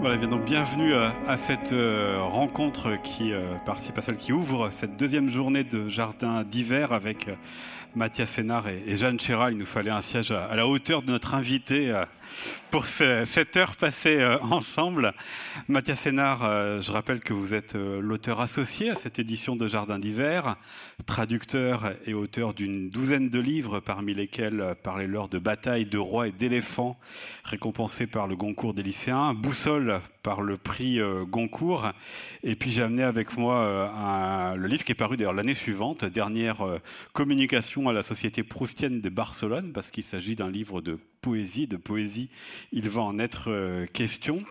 Voilà, bien donc bienvenue à, à cette euh, rencontre qui euh, participe à celle qui ouvre cette deuxième journée de jardin d'hiver avec euh, Mathias Sénard et, Jeanne Chéral. Il nous fallait un siège à, la hauteur de notre invité euh, pour ce- cette heure passée euh, ensemble. Mathias Sénard, euh, je rappelle que vous êtes euh, l'auteur associé à cette édition de Jardin d'hiver, traducteur et auteur d'une douzaine de livres, parmi lesquels euh, Parlez-leur de bataille, de rois et d'éléphants, récompensé par le Goncourt des lycéens, Boussole par le prix Goncourt. Et puis j'ai amené avec moi le livre qui est paru d'ailleurs l'année suivante, dernière communication à la Société proustienne de Barcelone, parce qu'il s'agit d'un livre de poésie. De poésie, il va en être euh, question.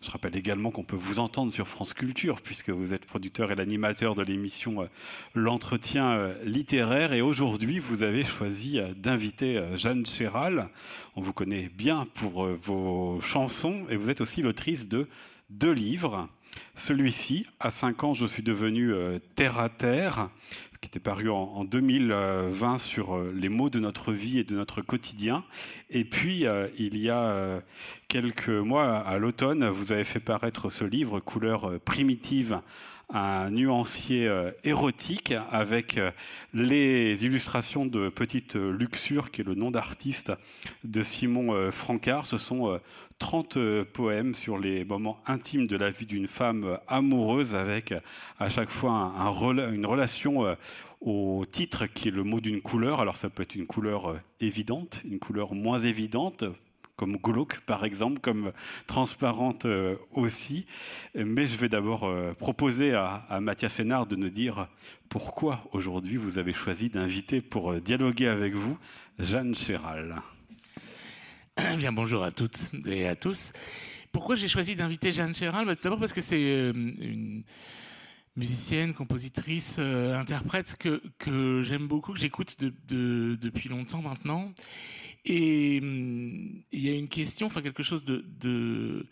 Je rappelle également qu'on peut vous entendre sur France Culture, puisque vous êtes producteur et l'animateur de l'émission euh, L'entretien euh, littéraire. Et aujourd'hui, vous avez choisi d'inviter Jeanne Chéral. On vous connaît bien pour vos chansons, et vous êtes aussi l'autrice de deux livres. Celui-ci, à 5 ans, je suis devenu terre à terre, qui était paru en, en 2020 sur euh, les mots de notre vie et de notre quotidien. Et puis, euh, il y a euh, quelques mois, à l'automne, vous avez fait paraître ce livre, Couleur euh, primitive, un nuancier érotique avec les illustrations de Petite Luxure, qui est le nom d'artiste de Simon euh, Francard. Ce sont 30 euh, poèmes sur les moments intimes de la vie d'une femme euh, amoureuse avec euh, à chaque fois une relation au titre qui est le mot d'une couleur. Alors ça peut être une couleur évidente, une couleur moins évidente, comme glauque par exemple, comme transparente aussi. Mais je vais d'abord proposer à, à Mathias Sénard de nous dire pourquoi aujourd'hui vous avez choisi d'inviter pour dialoguer avec vous Jeanne Chéral. Bien, bonjour à toutes et à tous. Pourquoi j'ai choisi d'inviter Jeanne Chéral? Bah, D'abord parce que c'est euh, une musicienne, compositrice, euh, interprète que, j'aime beaucoup, que j'écoute de, de- depuis longtemps maintenant. Et hum, il y a une question, enfin quelque chose de,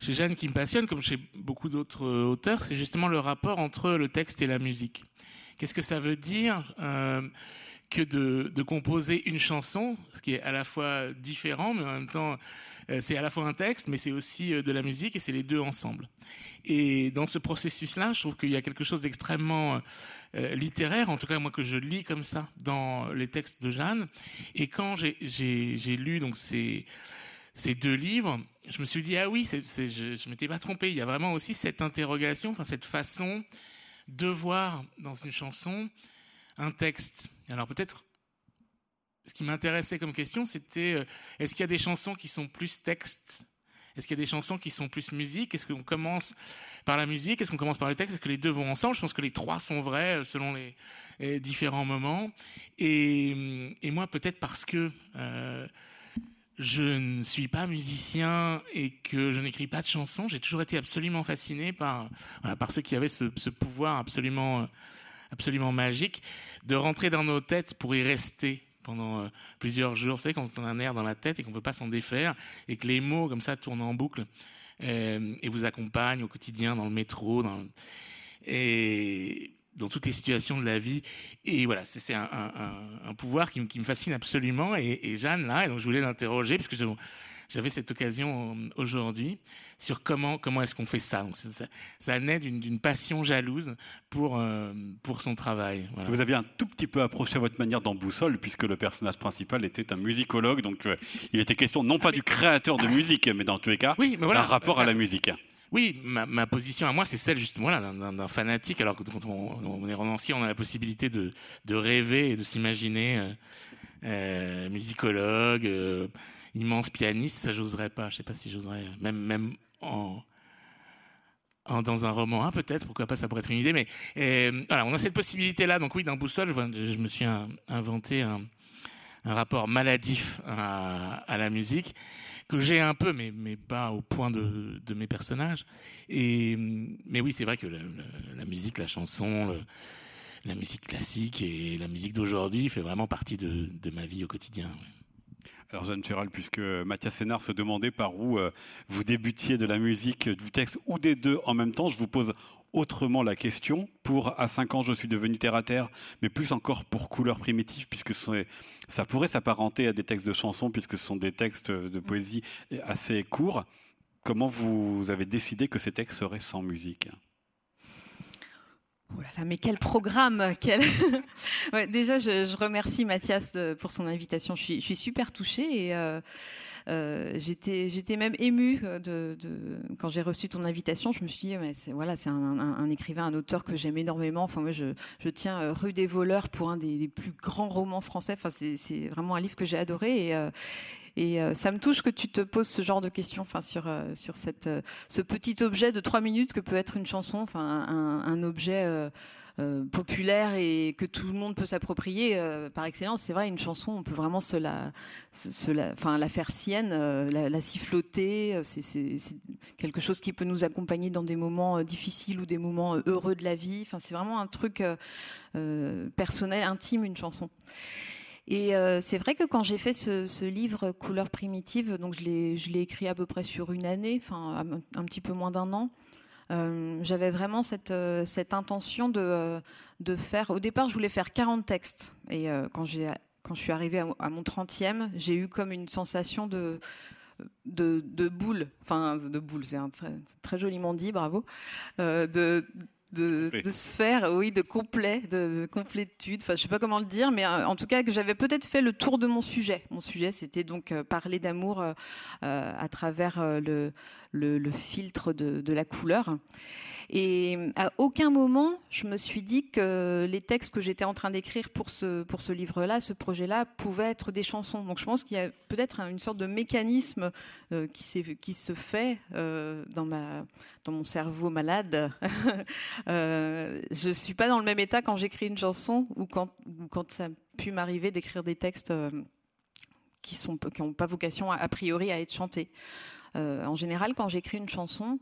chez Jeanne qui me passionne, comme chez beaucoup d'autres euh, auteurs, c'est justement le rapport entre le texte et la musique. Qu'est-ce que ça veut dire? Que de, composer une chanson, ce qui est à la fois différent, mais en même temps, euh, c'est à la fois un texte, mais c'est aussi euh, de la musique, et c'est les deux ensemble. Et dans ce processus-là, je trouve qu'il y a quelque chose d'extrêmement euh, littéraire, en tout cas moi que je lis comme ça dans les textes de Jeanne. Et quand j'ai- lu donc ces, deux livres, je me suis dit ah oui, je, je m'étais pas trompé. Il y a vraiment aussi cette interrogation, enfin cette façon de voir dans une chanson un texte. Alors peut-être, ce qui m'intéressait comme question, c'était euh, est-ce qu'il y a des chansons qui sont plus texte Est-ce qu'il y a des chansons qui sont plus musique? Est-ce qu'on commence par la musique? Est-ce qu'on commence par le texte Est-ce que les deux vont ensemble? Je pense que les trois sont vrais euh, selon les, différents moments. Et, moi, peut-être parce que euh, je ne suis pas musicien et que je n'écris pas de chansons, j'ai toujours été absolument fasciné par, ceux qui avaient ce, pouvoir absolument, absolument magique de rentrer dans nos têtes pour y rester pendant euh, plusieurs jours. Vous savez, quand on a un air dans la tête et qu'on ne peut pas s'en défaire et que les mots comme ça tournent en boucle euh, et vous accompagnent au quotidien dans le métro, dans, toutes les situations de la vie. Et voilà, c'est un, pouvoir qui, me- fascine absolument. Et, et Jeanne, là, et donc je voulais l'interroger parce que je- j'avais cette occasion euh, aujourd'hui sur comment, comment est-ce qu'on fait ça. Donc, ça. Ça naît d'une passion jalouse pour, euh, pour son travail. Voilà. Vous aviez un tout petit peu approché à votre manière dans Boussole, puisque le personnage principal était un musicologue, donc euh, il était question non pas du créateur de musique, mais dans tous les cas, Oui, voilà. d'un rapport Ça- à la musique. Oui, ma, ma position à moi, c'est celle justement là, d'un- fanatique. Alors que quand on, on est romancier, on a la possibilité de, de rêver et de s'imaginer euh, euh, musicologue, euh, immense pianiste. Ça, j'oserais pas. Je sais pas si j'oserais. Même, même en, dans un roman, ah, peut-être. Pourquoi pas Ça pourrait être une idée. Mais euh, voilà, on a cette possibilité-là. Donc oui, dans Boussole, je, me suis inventé un, rapport maladif à, la musique que j'ai un peu, mais, mais pas au point de, mes personnages. Et, mais oui, c'est vrai que la, musique, la chanson, la musique classique et la musique d'aujourd'hui fait vraiment partie de, ma vie au quotidien. Alors Jeanne Chéral, puisque Mathias Sénard se demandait par où euh, vous débutiez de la musique, du texte ou des deux en même temps, je vous pose autrement la question. Pour à 5 ans, je suis devenu terre à terre, mais plus encore pour couleur primitive, puisque ça pourrait s'apparenter à des textes de chansons, puisque ce sont des textes de poésie assez courts. comment vous avez décidé que ces textes seraient sans musique? Oh là là, mais quel programme. Déjà, je, remercie Mathias pour son invitation. Je suis, super touchée et euh, euh, j'étais, même émue quand j'ai reçu ton invitation. Je me suis dit, c'est, voilà, c'est un, écrivain, un auteur que j'aime énormément. Enfin, moi, je, tiens euh, Rue des voleurs pour un des, plus grands romans français. Enfin, c'est, vraiment un livre que j'ai adoré et euh, ça me touche que tu te poses ce genre de questions, enfin sur euh, sur cette euh, ce petit objet de trois minutes que peut être une chanson, enfin un, objet. populaire et que tout le monde peut s'approprier par excellence. C'est vrai, une chanson, on peut vraiment se la, se, la, la faire sienne, la, la, siffloter. C'est quelque chose qui peut nous accompagner dans des moments difficiles ou des moments heureux de la vie. Enfin, c'est vraiment un truc personnel, intime, une chanson. Et euh, c'est vrai que quand j'ai fait ce, livre Couleurs primitives, donc je l'ai écrit à peu près sur une année, enfin un, petit peu moins d'un an. Euh, j'avais vraiment cette, euh, intention de, faire. Au départ, je voulais faire 40 textes. Et quand, je suis arrivée à, mon 30e, j'ai eu comme une sensation de, boule, enfin de boule, c'est très, joliment dit, bravo, de, de sphère, oui, de complet, de, complétude. Enfin, je sais pas comment le dire, mais euh, en tout cas que j'avais peut-être fait le tour de mon sujet. Mon sujet, c'était donc euh, parler d'amour euh, à travers le, le, filtre de, la couleur. Et à aucun moment, je me suis dit que les textes que j'étais en train d'écrire pour ce, livre-là, ce projet-là, pouvaient être des chansons. Donc je pense qu'il y a peut-être une sorte de mécanisme euh, qui, se fait euh, dans, mon cerveau malade. euh, je ne suis pas dans le même état quand j'écris une chanson ou quand, ça a pu m'arriver d'écrire des textes qui n'ont pas vocation a priori à être chantés. En général, quand j'écris une chanson,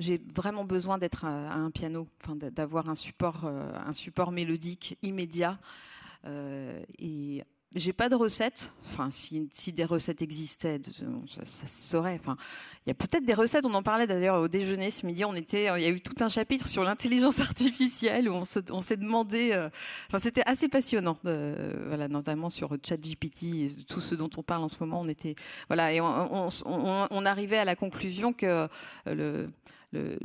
j'ai vraiment besoin d'être à, un piano, d'avoir un support, euh, un support mélodique immédiat. Euh, j'ai pas de recettes. Enfin, si, des recettes existaient, ça, ça se saurait. Enfin, il y a peut-être des recettes. On en parlait d'ailleurs au déjeuner ce midi. On était, il y a eu tout un chapitre sur l'intelligence artificielle où on, s'est demandé. Euh, enfin, c'était assez passionnant. voilà, notamment sur ChatGPT et tout ce dont on parle en ce moment. On était, voilà, et on, on arrivait à la conclusion que le le,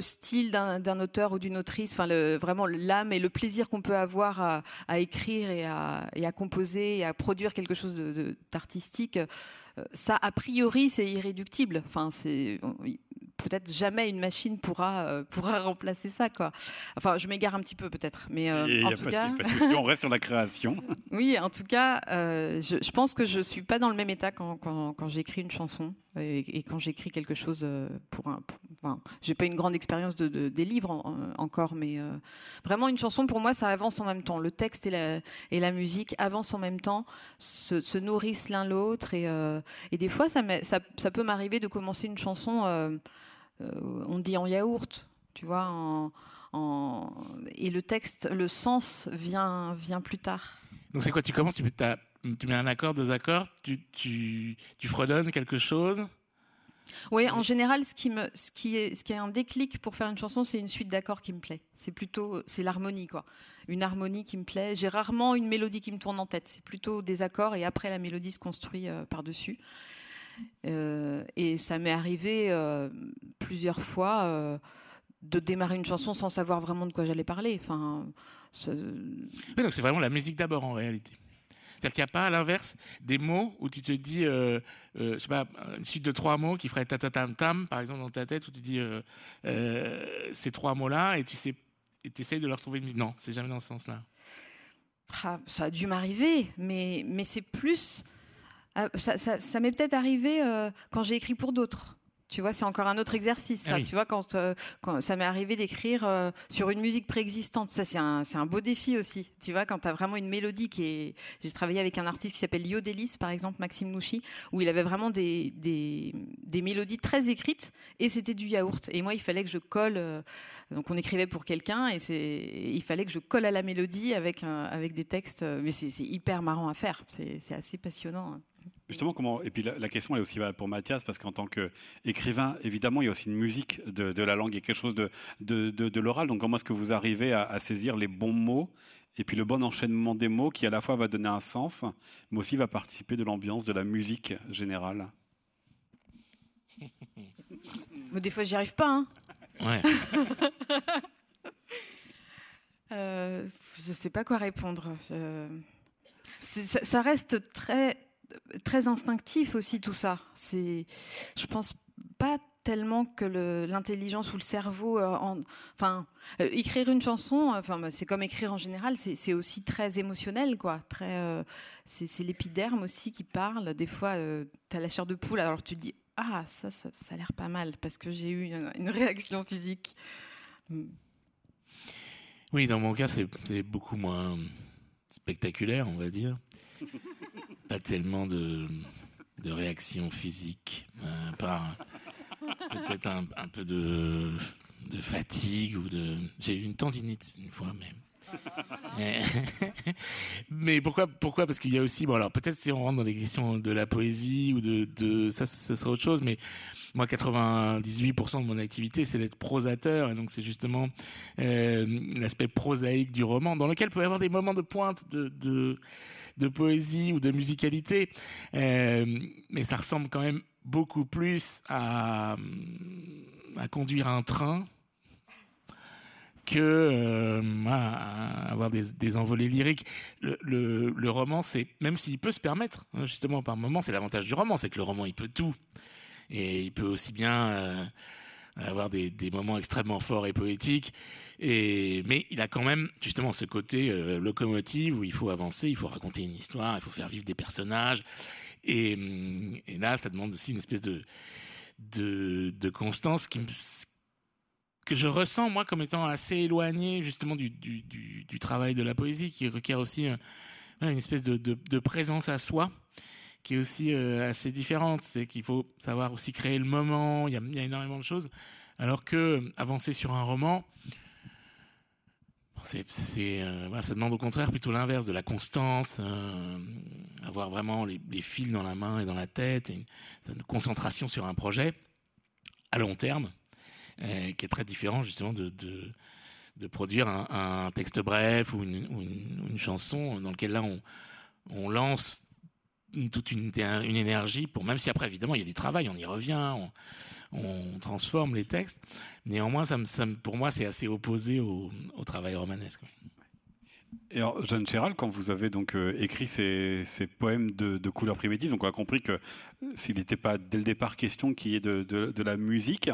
style d'un auteur ou d'une autrice, enfin le, vraiment l'âme et le plaisir qu'on peut avoir à, écrire et à, et à, composer et à produire quelque chose d'artistique, euh, ça a priori c'est irréductible. Enfin c'est peut-être jamais une machine pourra euh, pourra remplacer ça quoi. Enfin, je m'égare un petit peu peut-être, mais euh, en tout cas, on reste sur la création. oui, en tout cas, euh, je, pense que je suis pas dans le même état quand, quand, j'écris une chanson et, quand j'écris quelque chose pour un. Enfin, j'ai pas une grande expérience de, des livres encore, mais vraiment une chanson pour moi, ça avance en même temps. Le texte et la musique avancent en même temps, se, se nourrissent l'un l'autre et, et des fois ça, peut m'arriver de commencer une chanson euh, on dit en yaourt, tu vois, et le texte, le sens vient, plus tard. Donc c'est quoi Tu commences, tu, mets un accord, deux accords, tu fredonnes quelque chose oui, en général, ce qui, me, ce, qui est, ce qui est un déclic pour faire une chanson, c'est une suite d'accords qui me plaît. C'est plutôt, c'est l'harmonie, quoi. Une harmonie qui me plaît. J'ai rarement une mélodie qui me tourne en tête. C'est plutôt des accords et après la mélodie se construit euh, par-dessus. Euh, et ça m'est arrivé euh, plusieurs fois euh, de démarrer une chanson sans savoir vraiment de quoi j'allais parler. Enfin, donc c'est vraiment la musique d'abord en réalité. C'est-à-dire qu'il n'y a pas à l'inverse des mots où tu te dis, euh, je sais pas, une suite de trois mots qui ferait ta ta tam tam, par exemple dans ta tête où tu dis ces trois mots-là et tu sais, essayes de leur trouver une. Non, c'est jamais dans ce sens-là. Ah, ça a dû m'arriver, mais c'est plus ah, ça, m'est peut-être arrivé euh, quand j'ai écrit pour d'autres. Tu vois, c'est encore un autre exercice. Ça. Ah tu vois, quand, euh, quand ça m'est arrivé d'écrire euh, sur une musique préexistante, ça c'est un, c'est un beau défi aussi. Tu vois, quand tu as vraiment une mélodie qui est. J'ai travaillé avec un artiste qui s'appelle Yodelis, par exemple, Maxime Nouchi, où il avait vraiment des, des, des mélodies très écrites et c'était du yaourt. Et moi, il fallait que je colle. donc on écrivait pour quelqu'un et c'est, il fallait que je colle à la mélodie avec, avec des textes. Mais c'est, c'est hyper marrant à faire. C'est, c'est assez passionnant. Hein. Justement, comment Et puis la, question est aussi pour Mathias, parce qu'en tant qu'écrivain, évidemment, il y a aussi une musique de, la langue, il y a quelque chose de, de, l'oral. Donc, comment est-ce que vous arrivez à, saisir les bons mots et puis le bon enchaînement des mots qui, à la fois, va donner un sens, mais aussi va participer de l'ambiance de la musique générale? Mais des fois, j'y arrive pas. Hein. Ouais. Euh, je sais pas quoi répondre. Je- Ça, ça reste très, très instinctif aussi tout ça. C'est, je pense pas tellement que l'intelligence ou le cerveau, euh, en- enfin, euh, écrire une chanson, enfin, bah, c'est comme écrire en général, c'est aussi très émotionnel, quoi. Très, euh, c'est l'épiderme aussi qui parle. Des fois, tu as la chair de poule, alors tu te dis, ah, ça, ça, ça a l'air pas mal parce que j'ai eu une, une réaction physique. Oui, dans mon cas, c'est beaucoup moins spectaculaire, on va dire. Pas tellement de, de réactions physiques, euh, par peut-être un, peu de, fatigue ou de. J'ai eu une tendinite une fois. Euh, Mais pourquoi, pourquoi? Parce qu'il y a aussi, bon alors peut-être si on rentre dans les questions de la poésie ou de, ça, ce serait autre chose. Mais moi, 98% de mon activité, c'est d'être prosateur, et donc c'est justement euh, l'aspect prosaïque du roman, dans lequel peut y avoir des moments de pointe de, de poésie ou de musicalité, Euh, mais ça ressemble quand même beaucoup plus à, conduire un train que euh, à avoir des, envolées lyriques. Le, roman, c'est même s'il peut se permettre, hein, justement par moment, c'est l'avantage du roman, c'est que le roman il peut tout et il peut aussi bien euh, avoir des moments extrêmement forts et poétiques. Mais il a quand même justement ce côté euh, locomotive où il faut avancer, il faut raconter une histoire, il faut faire vivre des personnages. Et, et là, ça demande aussi une espèce de de, constance qui que je ressens moi comme étant assez éloigné justement du, du, travail de la poésie qui requiert aussi euh, une espèce de, de, présence à soi qui est aussi euh, assez différente. C'est qu'il faut savoir aussi créer le moment. Il y a, y a énormément de choses. Alors que avancer sur un roman, c'est, euh, voilà, ça demande au contraire plutôt l'inverse, de la constance, euh, avoir vraiment les, fils dans la main et dans la tête, une, concentration sur un projet à long terme, euh, qui est très différent justement de, de, produire un, un, texte bref ou une, ou une, une chanson dans lequel là on, on lance toute une, énergie pour même si après évidemment il y a du travail on y revient on, transforme les textes. Néanmoins pour moi c'est assez opposé au, travail romanesque. Et alors, Jeanne Chéral, quand vous avez donc euh, écrit ces, poèmes de, de, couleur primitive, donc on a compris que s'il n'était pas dès le départ question qu'il y ait de, la musique,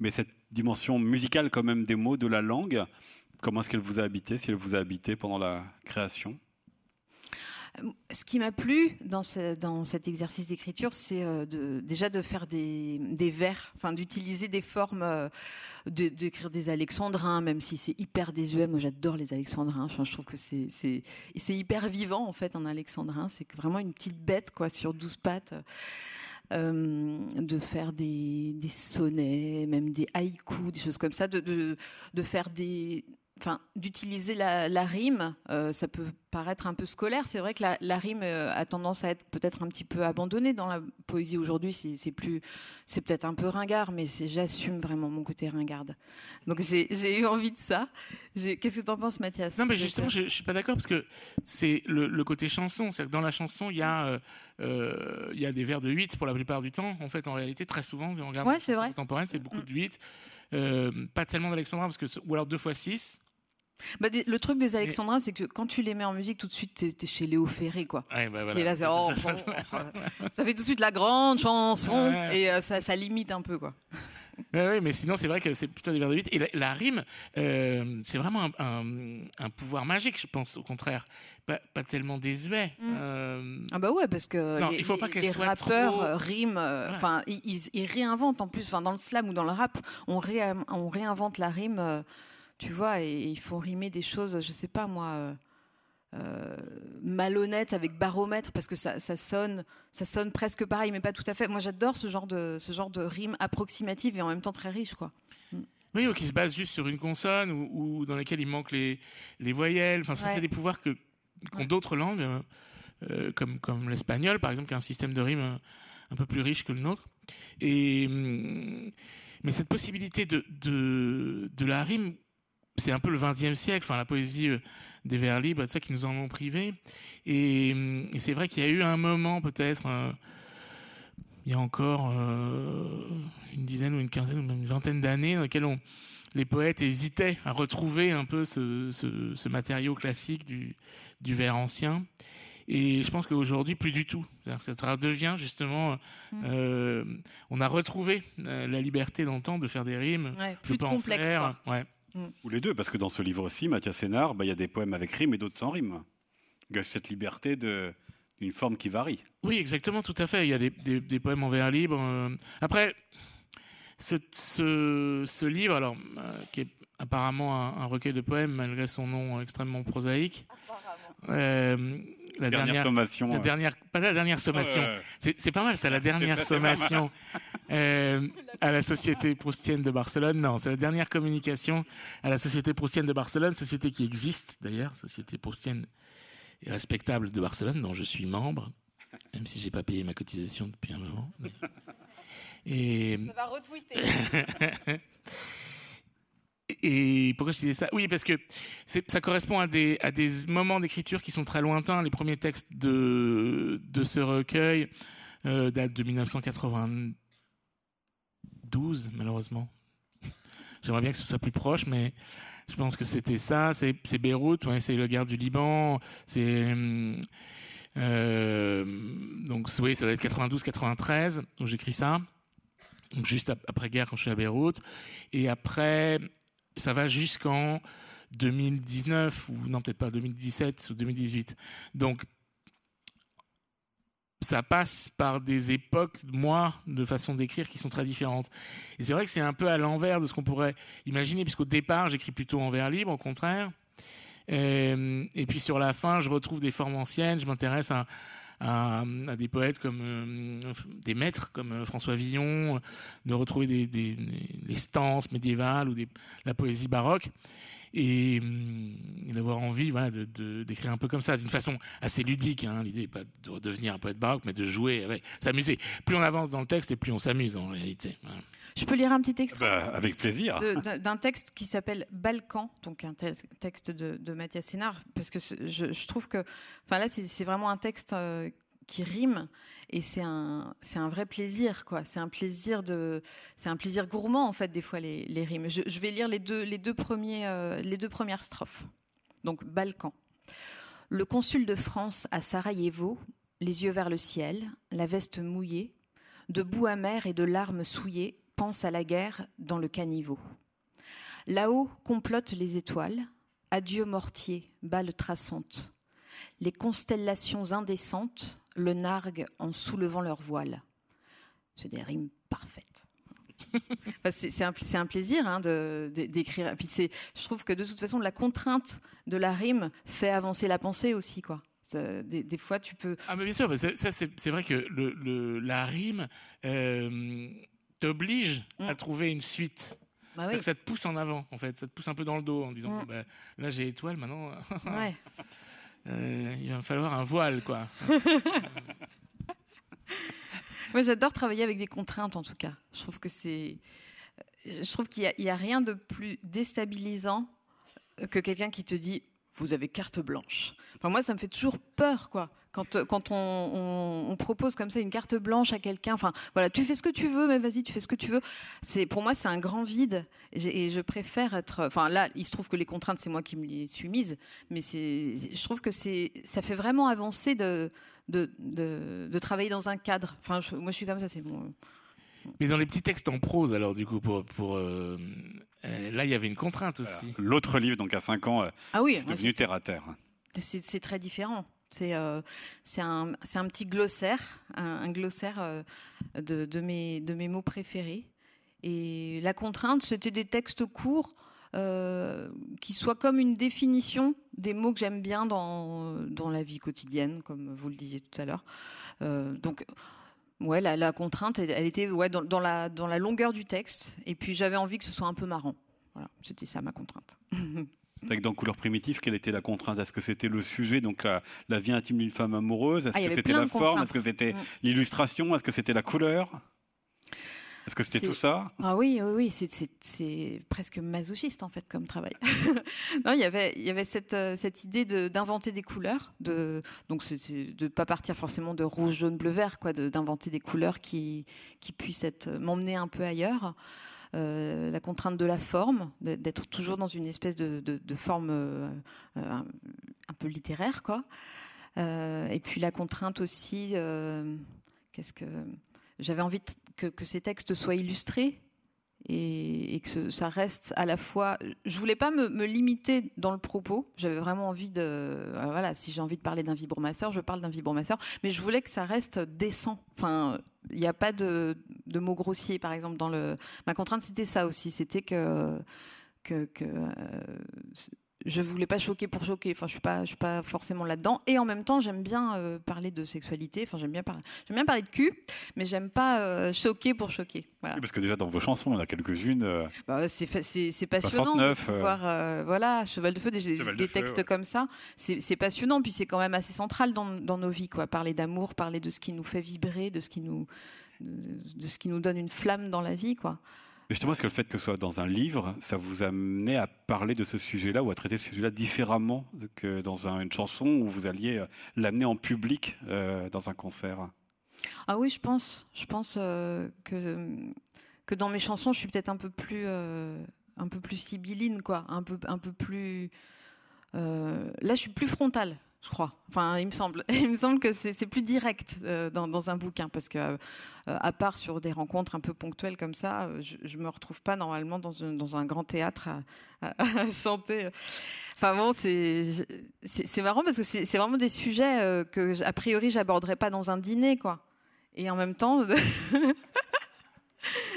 mais cette dimension musicale quand même des mots, de la langue, comment est-ce qu'elle vous a habité, si elle vous a habité pendant la création? Ce qui m'a plu dans, ce, dans, cet exercice d'écriture, c'est euh, déjà de faire des, vers, enfin d'utiliser des formes, euh, d'écrire de, des alexandrins, même si c'est hyper désuet. Moi, j'adore les alexandrins. Je trouve que c'est hyper vivant en fait un alexandrin. C'est vraiment une petite bête quoi sur douze pattes. Euh, de faire des, sonnets, même des haïkus, des choses comme ça, de faire des, enfin, d'utiliser la, la, rime, euh, ça peut paraître un peu scolaire. C'est vrai que la, la rime euh, a tendance à être peut-être un petit peu abandonnée dans la poésie aujourd'hui. C'est plus, c'est peut-être un peu ringard, mais j'assume vraiment mon côté ringarde. Donc j'ai eu envie de ça. Qu'est-ce que tu en penses, Mathias Non, mais justement, je, je suis pas d'accord parce que c'est le, le, côté chanson. C'est-à-dire que dans la chanson, il y a, euh, il y a des vers de 8 pour la plupart du temps. En fait, en réalité, très souvent, si on regarde ouais, c'est vrai. contemporaine, c'est beaucoup de 8. pas tellement d'Alexandrin parce que ou alors deux fois 6 bah, le truc des alexandrins, c'est que quand tu les mets en musique, tout de suite, t'es es chez Léo Ferré, quoi. Ouais, bah, voilà. là, oh, bon, ça fait tout de suite la grande chanson ouais. et euh, ça, ça, limite un peu, quoi. Oui, ouais, mais sinon, c'est vrai que c'est plutôt des vers de 8. Et la, la rime, euh, c'est vraiment un, un, un, pouvoir magique, je pense, au contraire. Pas, pas tellement désuet. Mm. Euh... Ah bah ouais, parce que non, les, il faut pas les soit rappeurs trop... riment, enfin, ils, ils, ils, réinventent en plus, enfin, dans le slam ou dans le rap, on, ré, on réinvente la rime. Tu vois, et, et il faut rimer des choses, je sais pas moi, euh, euh, malhonnêtes avec baromètre parce que ça, ça, sonne, ça sonne presque pareil, mais pas tout à fait. Moi, j'adore ce genre de ce genre de rime approximative et en même temps très riche, quoi. Oui, ou qui se base juste sur une consonne ou, ou dans laquelle il manque les, les voyelles. Enfin, ça, ouais. c'est des pouvoirs que qu'ont ouais. d'autres langues, euh, comme comme l'espagnol, par exemple, qui a un système de rime un, un peu plus riche que le nôtre. Et mais cette possibilité de de, de la rime c'est un peu le XXe siècle, enfin la poésie euh, des vers libres, ça qui nous en ont privé. Et, et c'est vrai qu'il y a eu un moment peut-être, euh, il y a encore une dizaine ou une quinzaine ou même une vingtaine d'années dans lesquelles on, les poètes hésitaient à retrouver un peu ce, ce, matériau classique du, du vers ancien. Et je pense qu'aujourd'hui, plus du tout. Ça devient justement, mmh. euh, on a retrouvé euh, la liberté d'antan de faire des rimes, plus de complexe. Ouais. Mmh. Ou les deux, parce que dans ce livre aussi, Mathias Sénard, bah, il y a des poèmes avec rimes et d'autres sans rimes. Il y a cette liberté de d'une forme qui varie. Oui, exactement, tout à fait. Il y a des, des, poèmes en vers libre. Euh. Après, ce, ce, livre, alors, qui est apparemment un, un, recueil de poèmes, malgré son nom extrêmement prosaïque, la dernière, sommation. La dernière, pas la dernière sommation. C'est pas mal, ça, la dernière sommation euh, à la Société Proustienne de Barcelone. Non, c'est la dernière communication à la Société Proustienne de Barcelone, société qui existe d'ailleurs, Société Proustienne et respectable de Barcelone, dont je suis membre, même si j'ai pas payé ma cotisation depuis un moment. Et... Ça va retweeter. Et pourquoi je disais ça? Oui, parce que ça correspond à des, moments d'écriture qui sont très lointains. Les premiers textes de, ce recueil euh, datent de 1992, malheureusement. J'aimerais bien que ce soit plus proche, mais je pense que c'était ça. C'est Beyrouth, ouais, c'est le guerre du Liban. C'est euh, donc oui, ça doit être 92-93. Donc j'écris ça. Juste après guerre quand je suis à Beyrouth. Et après, ça va jusqu'en 2019 ou non peut-être pas 2017 ou 2018. Donc ça passe par des époques, moi, de façon d'écrire qui sont très différentes. Et c'est vrai que c'est un peu à l'envers de ce qu'on pourrait imaginer, puisqu'au départ, j'écris plutôt en vers libre, au contraire. Et, et, puis sur la fin, je retrouve des formes anciennes, je m'intéresse à, à, des poètes comme euh, des maîtres comme euh, François Villon, de retrouver des, les stances médiévales ou la poésie baroque et, hum, d'avoir envie voilà, de, d'écrire un peu comme ça, d'une façon assez ludique. Hein. L'idée n'est pas de devenir un poète baroque, mais de jouer, s'amuser. Plus on avance dans le texte et plus on s'amuse en réalité. Je peux lire un petit texte bah, Avec plaisir. d'un texte qui s'appelle Balkan, donc un texte de, de Mathias Sénard, parce que je, trouve que, enfin là, c'est vraiment un texte euh, qui rime et c'est un c'est un vrai plaisir quoi. C'est un plaisir de c'est un plaisir gourmand en fait des fois les, les rimes. Je, vais lire les deux les deux premiers euh, les deux premières strophes. Donc Balkan. Le consul de France à Sarajevo les yeux vers le ciel la veste mouillée de boue amère et de larmes souillées pense à la guerre dans le caniveau. Là-haut complotent les étoiles. Adieu mortier balles traçantes les constellations indécentes le narguent en soulevant leur voile. C'est des rimes parfaites. c'est un, un, plaisir hein, d'écrire. Puis je trouve que de toute façon, la contrainte de la rime fait avancer la pensée aussi, quoi. des, fois, tu peux. Ah, mais bien sûr, ça, c'est vrai que le, la rime euh, t'oblige à mm. trouver une suite. Bah ça te pousse en avant, en fait. Ça te pousse un peu dans le dos en disant mm. bah, là, j'ai étoile, maintenant. ouais. Euh, il va falloir un voile, quoi. Moi, j'adore travailler avec des contraintes, en tout cas. Je trouve que c'est, je trouve qu'il n'y a, rien de plus déstabilisant que quelqu'un qui te dit vous avez carte blanche. Moi, ça me fait toujours peur, quoi. Quand, quand on, on, propose comme ça une carte blanche à quelqu'un, enfin, voilà, tu fais ce que tu veux, mais vas-y, tu fais ce que tu veux. C'est, pour moi, c'est un grand vide. Et, je préfère être. Enfin, là, il se trouve que les contraintes, c'est moi qui me les suis mises. Mais c'est, je trouve que c'est, ça fait vraiment avancer de, de, de, travailler dans un cadre. Enfin, moi, je suis comme ça, c'est bon. Mais dans les petits textes en prose, alors, du coup, pour. pour euh, euh, là, il y avait une contrainte aussi. L'autre livre, donc à 5 ans, euh, ah oui, devenu terre à terre. C'est très différent. C'est un, petit glossaire, un, glossaire de, de, mes, mots préférés. Et la contrainte, c'était des textes courts qui soient comme une définition des mots que j'aime bien dans, dans la vie quotidienne, comme vous le disiez tout à l'heure. donc, Ouais, la, contrainte, elle, était ouais, dans, la, dans la longueur du texte. Et puis j'avais envie que ce soit un peu marrant. Voilà, c'était ça ma contrainte. dans Couleur primitive, quelle était la contrainte? Est-ce que c'était le sujet, donc la, vie intime d'une femme amoureuse? Est-ce ah, que c'était la forme? Est-ce que c'était mm. l'illustration? Est-ce que c'était la couleur? Est-ce que c'était tout ça? Ah oui, oui, oui. c'est presque masochiste en fait comme travail. non, il y avait, il y avait cette, euh, cette idée d'inventer des couleurs, de donc de pas partir forcément de rouge, jaune, bleu, vert, quoi, d'inventer des couleurs qui qui puissent être m'emmener un peu ailleurs. Euh, la contrainte de la forme, d'être toujours dans une espèce de, forme euh, un, un, peu littéraire, quoi. et puis la contrainte aussi, qu'est-ce que j'avais envie que, ces textes soient illustrés et, que ça reste à la fois. Je voulais pas me, limiter dans le propos. J'avais vraiment envie de. Euh, voilà, si j'ai envie de parler d'un vibromasseur, je parle d'un vibromasseur. Mais je voulais que ça reste décent. Enfin, il n'y a pas de, mots grossiers, par exemple, dans le. Ma contrainte, c'était ça aussi. C'était que. euh, je voulais pas choquer pour choquer. Enfin, je suis pas, je suis pas forcément là-dedans. Et en même temps, j'aime bien euh, parler de sexualité. Enfin, j'aime bien parler, j'aime bien parler de cul, mais j'aime pas euh, choquer pour choquer. Voilà. parce que déjà dans vos chansons, il y en a quelques-unes. Euh, bah, c'est, passionnant 69, de voir, voilà, Cheval de feu, des, textes comme ça. C'est, passionnant, puis c'est quand même assez central dans, dans, nos vies, quoi. Parler d'amour, parler de ce qui nous fait vibrer, de ce qui nous, de ce qui nous donne une flamme dans la vie, quoi. Justement, est-ce que le fait que ce soit dans un livre, ça vous a amené à parler de ce sujet-là ou à traiter ce sujet-là différemment que dans une chanson où vous alliez euh, l'amener en public euh, dans un concert? Ah oui, je pense. Je pense euh, que, que dans mes chansons, je suis peut-être un peu plus, un peu plus sibylline, quoi, un peu, un peu plus. là, je suis plus frontale je crois. Enfin, il me semble. Il me semble que c'est plus direct euh, dans, un bouquin parce que, euh, à part sur des rencontres un peu ponctuelles comme ça, euh, je, ne me retrouve pas normalement dans, un grand théâtre à, chanter. Enfin bon, c'est marrant parce que c'est vraiment des sujets que a priori j'aborderais pas dans un dîner, quoi. Et en même temps.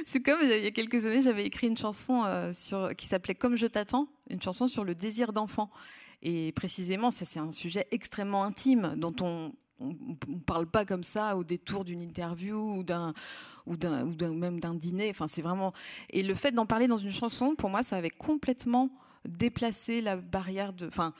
C'est comme il y a quelques années, j'avais écrit une chanson qui s'appelait Comme je t'attends, une chanson sur le désir d'enfant. Et précisément, c'est un sujet extrêmement intime dont on ne parle pas comme ça au détour d'une interview ou d'un ou même d'un dîner. Enfin, c'est vraiment et le fait d'en parler dans une chanson, pour moi, ça avait complètement déplacé la barrière. Enfin,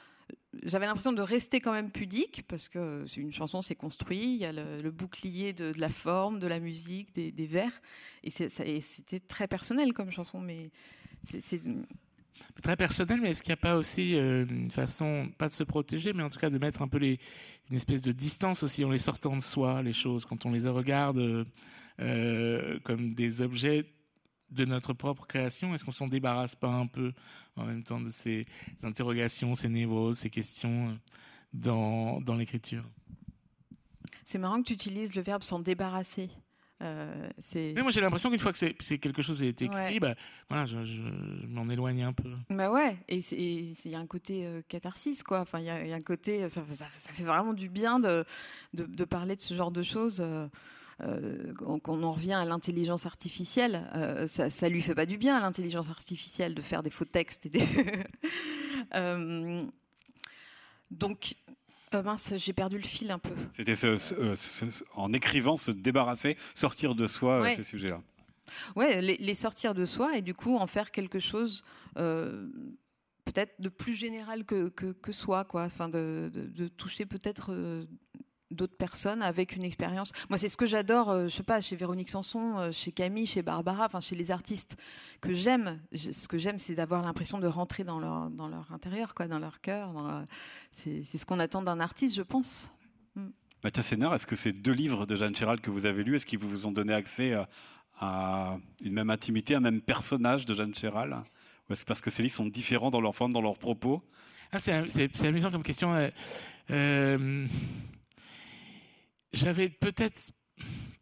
j'avais l'impression de rester quand même pudique parce que c'est une chanson, c'est construit. Il y a le, bouclier de, la forme, de la musique, des, vers, et c'était très personnel comme chanson, mais Très personnel, mais est-ce qu'il n'y a pas aussi euh, une façon, pas de se protéger, mais en tout cas de mettre un peu une espèce de distance aussi en les sortant de soi, les choses, quand on les regarde euh, euh, comme des objets de notre propre création, est-ce qu'on s'en débarrasse pas un peu en même temps de ces interrogations, ces névroses, ces questions dans, dans l'écriture? C'est marrant que tu utilises le verbe s'en débarrasser. Euh, moi j'ai l'impression qu'une fois que c'est quelque chose a été écrit, bah, voilà, je, m'en éloigne un peu. Bah ouais, et il y a un côté euh, catharsis, quoi. Enfin, il y, a un côté, ça, fait vraiment du bien de, de, parler de ce genre de choses. Euh, qu'on en revient à l'intelligence artificielle, ça, ça lui fait pas du bien à l'intelligence artificielle de faire des faux textes. Et donc, euh, mince, j'ai perdu le fil un peu. C'était euh, en écrivant se débarrasser, sortir de soi euh, ces sujets-là. Ouais, les, sortir de soi et du coup en faire quelque chose peut-être de plus général que, que, soi, quoi. Enfin, de, de toucher peut-être d'autres personnes avec une expérience. Moi, c'est ce que j'adore, euh, je sais pas, chez Véronique Sanson, euh, chez Camille, chez Barbara, enfin chez les artistes que j'aime. Ce que j'aime, c'est d'avoir l'impression de rentrer dans leur dans leur intérieur, quoi, dans leur cœur. C'est ce qu'on attend d'un artiste, je pense. Mm. Mathias Sénard, est-ce que ces deux livres de Jeanne Chéral que vous avez lus, est-ce qu'ils vous ont donné accès à une même intimité, un même personnage de Jeanne Chéral Ou est-ce parce que ces livres sont différents dans leur forme, dans leurs propos? Ah, C'est amusant comme question. Euh, j'avais peut-être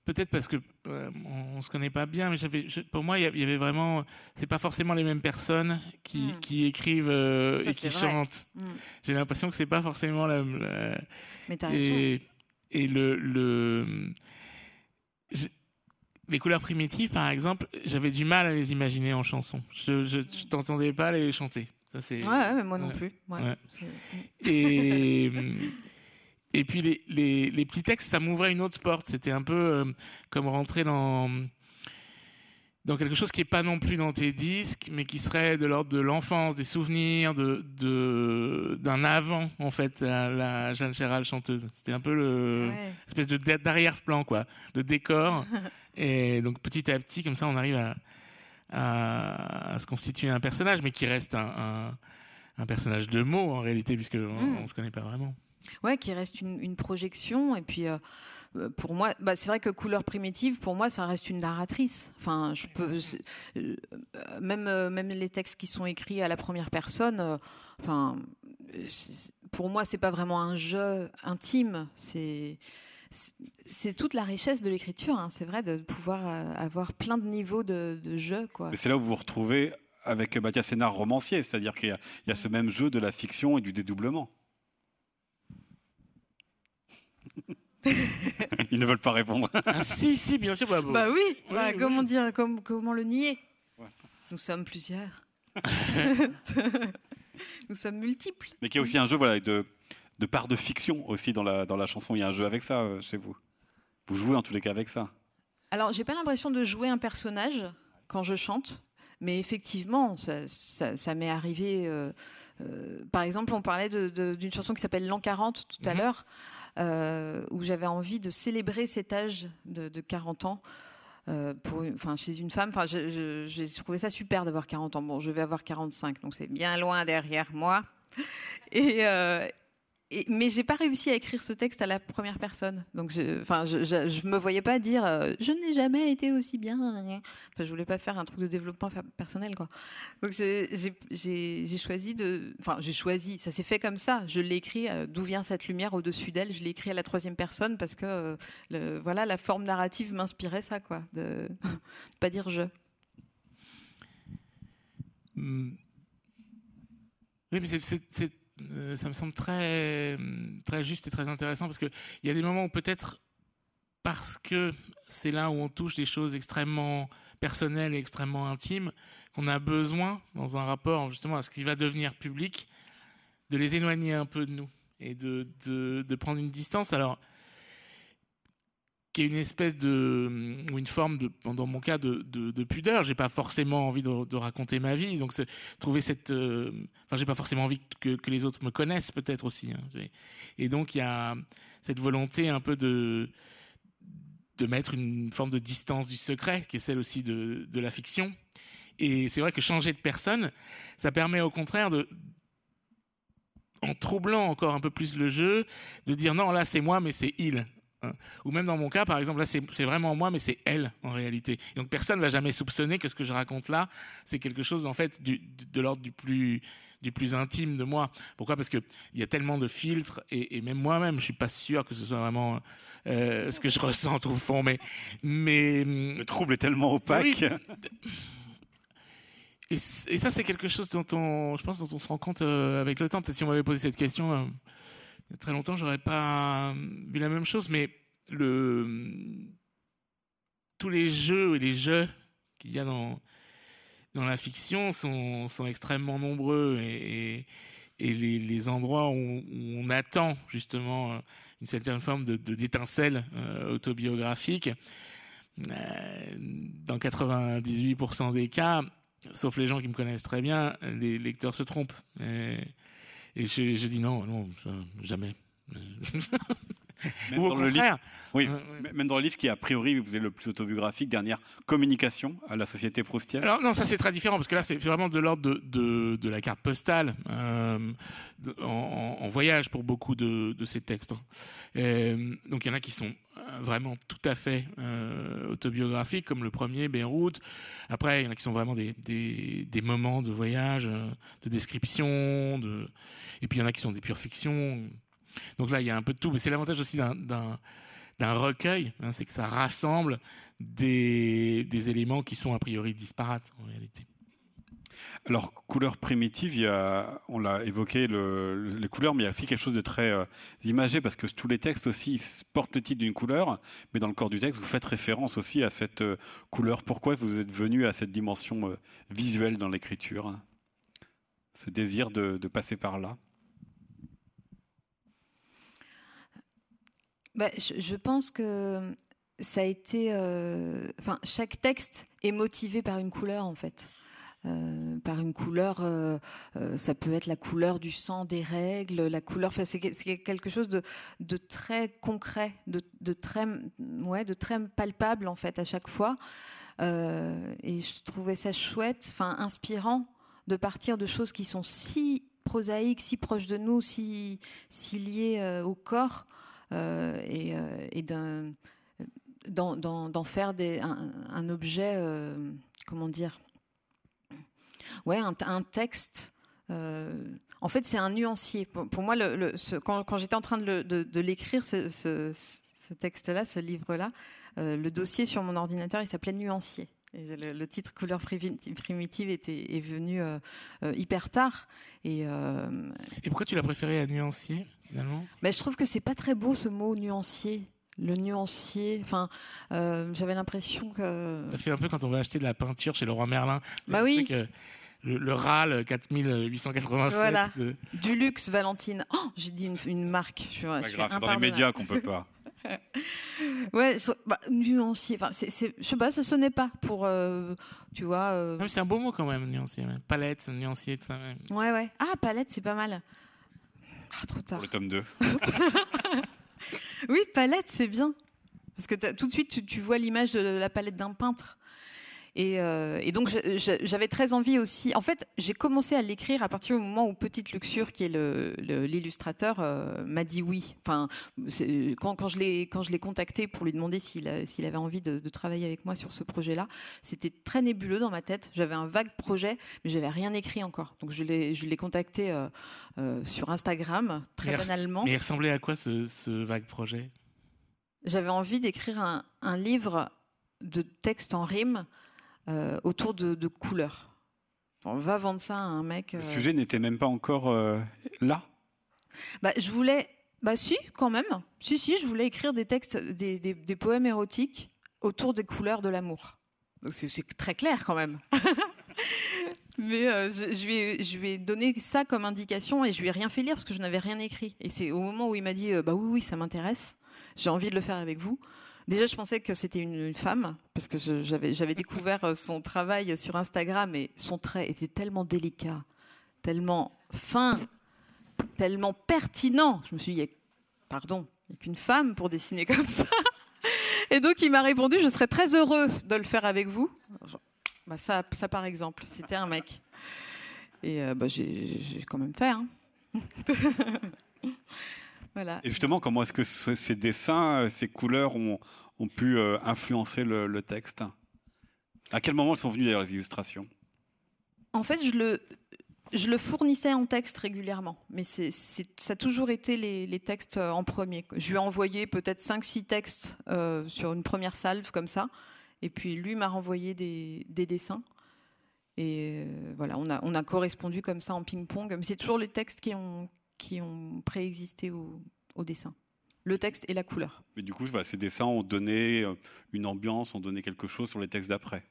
peut-être parce que euh, on, se connaît pas bien, mais j'avais, pour moi, il y avait vraiment, c'est pas forcément les mêmes personnes qui, hmm. qui écrivent euh, et qui chantent. Hmm. J'ai l'impression que c'est pas forcément la. mais et, et le, le les couleurs primitives, par exemple, j'avais du mal à les imaginer en chanson. Je, je, t'entendais pas les chanter. Ça, c'est... Ouais, mais moi non plus. Ouais. Et Et puis les, les, les, petits textes, ça m'ouvrait une autre porte. C'était un peu euh, comme rentrer dans dans quelque chose qui n'est pas non plus dans tes disques, mais qui serait de l'ordre de l'enfance, des souvenirs, de, d'un avant, en fait, à la Jeanne Chéral chanteuse. C'était un peu le espèce de d'arrière-plan, quoi, de décor. et donc petit à petit, comme ça, on arrive à, à, se constituer un personnage, mais qui reste un, un, personnage de mots en réalité, puisque on, ne mm. se connaît pas vraiment. Ouais, qui reste une, une projection, et puis. Euh, euh, pour moi, bah, c'est vrai que couleur primitive, pour moi, ça reste une narratrice. Enfin, je peux euh, même même les textes qui sont écrits à la première personne. enfin, pour moi, c'est pas vraiment un jeu intime. C'est c'est toute la richesse de l'écriture. Hein. C'est vrai de pouvoir avoir plein de niveaux de, de jeu. Quoi. C'est là où vous vous retrouvez avec Mathias Sénard romancier, c'est-à-dire qu'il y, a ce même jeu de la fiction et du dédoublement. Ils ne veulent pas répondre. Ah, si, si, bien sûr. Bah, bah oui, bah, comment dire, comment le nier? Nous sommes plusieurs. Nous sommes multiples. Mais qu'il y a aussi un jeu voilà, de, de part de fiction aussi dans la, dans la chanson. Il y a un jeu avec ça euh, chez vous. Vous jouez en tous les cas avec ça. Alors, j'ai pas l'impression de jouer un personnage quand je chante, mais effectivement, ça, ça, m'est arrivé. Euh, euh, par exemple, on parlait d'une chanson qui s'appelle L'an 40 tout à mhm. l'heure. Euh, où j'avais envie de célébrer cet âge de, 40 ans. Euh, enfin, chez une femme, enfin, j'ai trouvé ça super d'avoir 40 ans. Bon, je vais avoir 45, donc c'est bien loin derrière moi. Et, euh, et, mais j'ai pas réussi à écrire ce texte à la première personne. Donc, je, enfin, je, me voyais pas dire euh, je n'ai jamais été aussi bien. Enfin, je voulais pas faire un truc de développement personnel, quoi. Donc, j'ai choisi de, enfin, j'ai choisi. Ça s'est fait comme ça. Je l'ai écrit. Euh, D'où vient cette lumière au-dessus d'elle Je l'ai écrit à la troisième personne parce que, euh, voilà, la forme narrative m'inspirait ça, quoi. De, pas dire je. Hmm. Oui, mais c'est euh, ça me semble très, très juste et très intéressant parce qu'il y a des moments où peut-être parce que c'est là où on touche des choses extrêmement personnelles et extrêmement intimes, qu'on a besoin, dans un rapport justement à ce qui va devenir public, de les éloigner un peu de nous et de, de, de prendre une distance. Alors, qui est une espèce de ou une forme de dans mon cas de, de, de pudeur. J'ai pas forcément envie de, raconter ma vie. Donc trouver cette euh, enfin j'ai pas forcément envie que, que, les autres me connaissent peut-être aussi hein, et donc il y a cette volonté un peu de de mettre une forme de distance du secret qui est celle aussi de, de la fiction. Et c'est vrai que changer de personne ça permet au contraire de en troublant encore un peu plus le jeu, de dire non, là c'est moi, mais c'est il. Hein. Ou même dans mon cas, par exemple, là, c'est vraiment moi, mais c'est elle en réalité. Donc personne ne va jamais soupçonner que ce que je raconte là, c'est quelque chose en fait du, de l'ordre du plus du plus intime de moi. Pourquoi? Parce que il y a tellement de filtres et, et même moi-même, je suis pas sûr que ce soit vraiment euh, ce que je ressens au fond. Mais mais le trouble est tellement opaque. Et, et, ça, c'est quelque chose dont on, je pense, dont on se rend compte euh, avec le temps. Peut-être si on m'avait posé cette question. Euh, très longtemps, j'aurais pas vu la même chose, mais le, tous les jeux et les jeux qu'il y a dans, la fiction sont, extrêmement nombreux et, les, endroits où, on attend justement une certaine forme de, d'étincelle euh, autobiographique, euh, dans 98% des cas, sauf les gens qui me connaissent très bien, les lecteurs se trompent. Et j'ai dit non, non, jamais. Même Ou au contraire. Livre, oui, même dans le livre qui, a priori, vous êtes le plus autobiographique, dernière communication à la société proustienne. Alors non, ça c'est très différent parce que là c'est vraiment de l'ordre de, de, de, la carte postale euh, en, en, voyage pour beaucoup de, de ces textes. Hein. Euh, donc il y en a qui sont vraiment tout à fait euh, autobiographiques, comme le premier, Beyrouth. Après, il y en a qui sont vraiment des, des, des moments de voyage, euh, de description, de... et puis il y en a qui sont des pures fictions. Donc là, il y a un peu de tout, mais c'est l'avantage aussi d'un recueil, hein, c'est que ça rassemble des, éléments qui sont a priori disparates en réalité. Alors, couleur primitive, il y a, on l'a évoqué, le, les couleurs, mais il y a aussi quelque chose de très euh, imagé, parce que tous les textes aussi portent le titre d'une couleur, mais dans le corps du texte, vous faites référence aussi à cette euh, couleur. Pourquoi vous êtes venu à cette dimension euh, visuelle dans l'écriture Ce désir de, passer par là? Bah, je, pense que ça a été, enfin, chaque texte est motivé par une couleur en fait. Euh, par une couleur, euh, euh, ça peut être la couleur du sang, des règles, la couleur. c'est quelque chose de, très concret, de, très, ouais, de très palpable en fait à chaque fois. et je trouvais ça chouette, enfin inspirant, de partir de choses qui sont si prosaïques, si proches de nous, si liées au corps, et, et d'en faire un, objet, comment dire ouais, un, texte. Euh, en fait, c'est un nuancier. Pour, moi, quand, j'étais en train de, l'écrire, ce, texte-là, ce livre-là, euh, le dossier sur mon ordinateur, il s'appelait Nuancier. le, titre Couleur primitive était, est venu euh, hyper tard. Et pourquoi tu l'as préféré à nuancier? Finalement ben, Je trouve que c'est pas très beau ce mot nuancier le nuancier. Enfin, j'avais l'impression que. Ça fait un peu quand on va acheter de la peinture chez le roi Merlin. Bah oui le, RAL 4887. Du luxe, Valentine. Oh, j'ai dit une, marque. Je suis, c'est dans les médias qu'on peut pas. ouais, bah, nuancier. Enfin, c'est, je sais pas, ça sonnait pas pour, euh, tu vois. Euh, c'est un beau mot quand même, nuancier. Palette, nuancier, tout ça. Même. Ouais, ouais. Ah, palette, c'est pas mal. Ah, trop tard. Pour le tome 2. oui, palette, c'est bien. Parce que tout de suite, tu, tu vois l'image de la palette d'un peintre. Euh, et, donc j'avais très envie aussi. En fait, j'ai commencé à l'écrire à partir du moment où Petite Luxure, qui est l'illustrateur, euh, m'a dit oui. Enfin, quand, je l'ai quand je l'ai contacté pour lui demander s'il avait envie de, travailler avec moi sur ce projet-là, c'était très nébuleux dans ma tête. J'avais un vague projet, mais j'avais rien écrit encore. Donc je l'ai je l'ai contacté euh, sur Instagram très banalement. Mais il ressemblait à quoi ce, vague projet? J'avais envie d'écrire un, un livre de texte en rime euh, autour de, couleurs. On va vendre ça à un mec. Le euh, sujet n'était même pas encore euh, là. Bah, je voulais, bah si, quand même. Si, si, je voulais écrire des textes, des, des, poèmes érotiques autour des couleurs de l'amour. C'est très clair quand même. Mais je, je, lui ai, je, lui ai, donné ça comme indication et je lui ai rien fait lire parce que je n'avais rien écrit. Et c'est au moment où il m'a dit bah oui oui ça m'intéresse, j'ai envie de le faire avec vous. Déjà, je pensais que c'était une, femme, parce que j'avais découvert euh, son travail sur Instagram et son trait était tellement délicat, tellement fin, tellement pertinent. Je me suis dit, pardon, il n'y a qu'une femme pour dessiner comme ça. Et donc, il m'a répondu, je serais très heureux de le faire avec vous. Bah, ça, ça, par exemple, c'était un mec. Et euh, bah, j'ai quand même fait. Hein. Et justement, comment est-ce que ces dessins, euh, ces couleurs ont, pu euh, influencer le, texte? À quel moment elles sont venues d'ailleurs les illustrations? En fait, je le, je le fournissais en texte régulièrement, mais c'est, ça a toujours été les, textes euh, en premier. Je lui ai envoyé peut-être 5-6 textes sur une première salve comme ça, et puis lui m'a renvoyé des, dessins. Et voilà, on a, on a correspondu comme ça en ping-pong. Mais c'est toujours les textes qui ont, qui ont préexisté au, dessin le texte et la couleur. Mais du coup, ces dessins ont donné euh, une ambiance, ont donné quelque chose sur les textes d'après.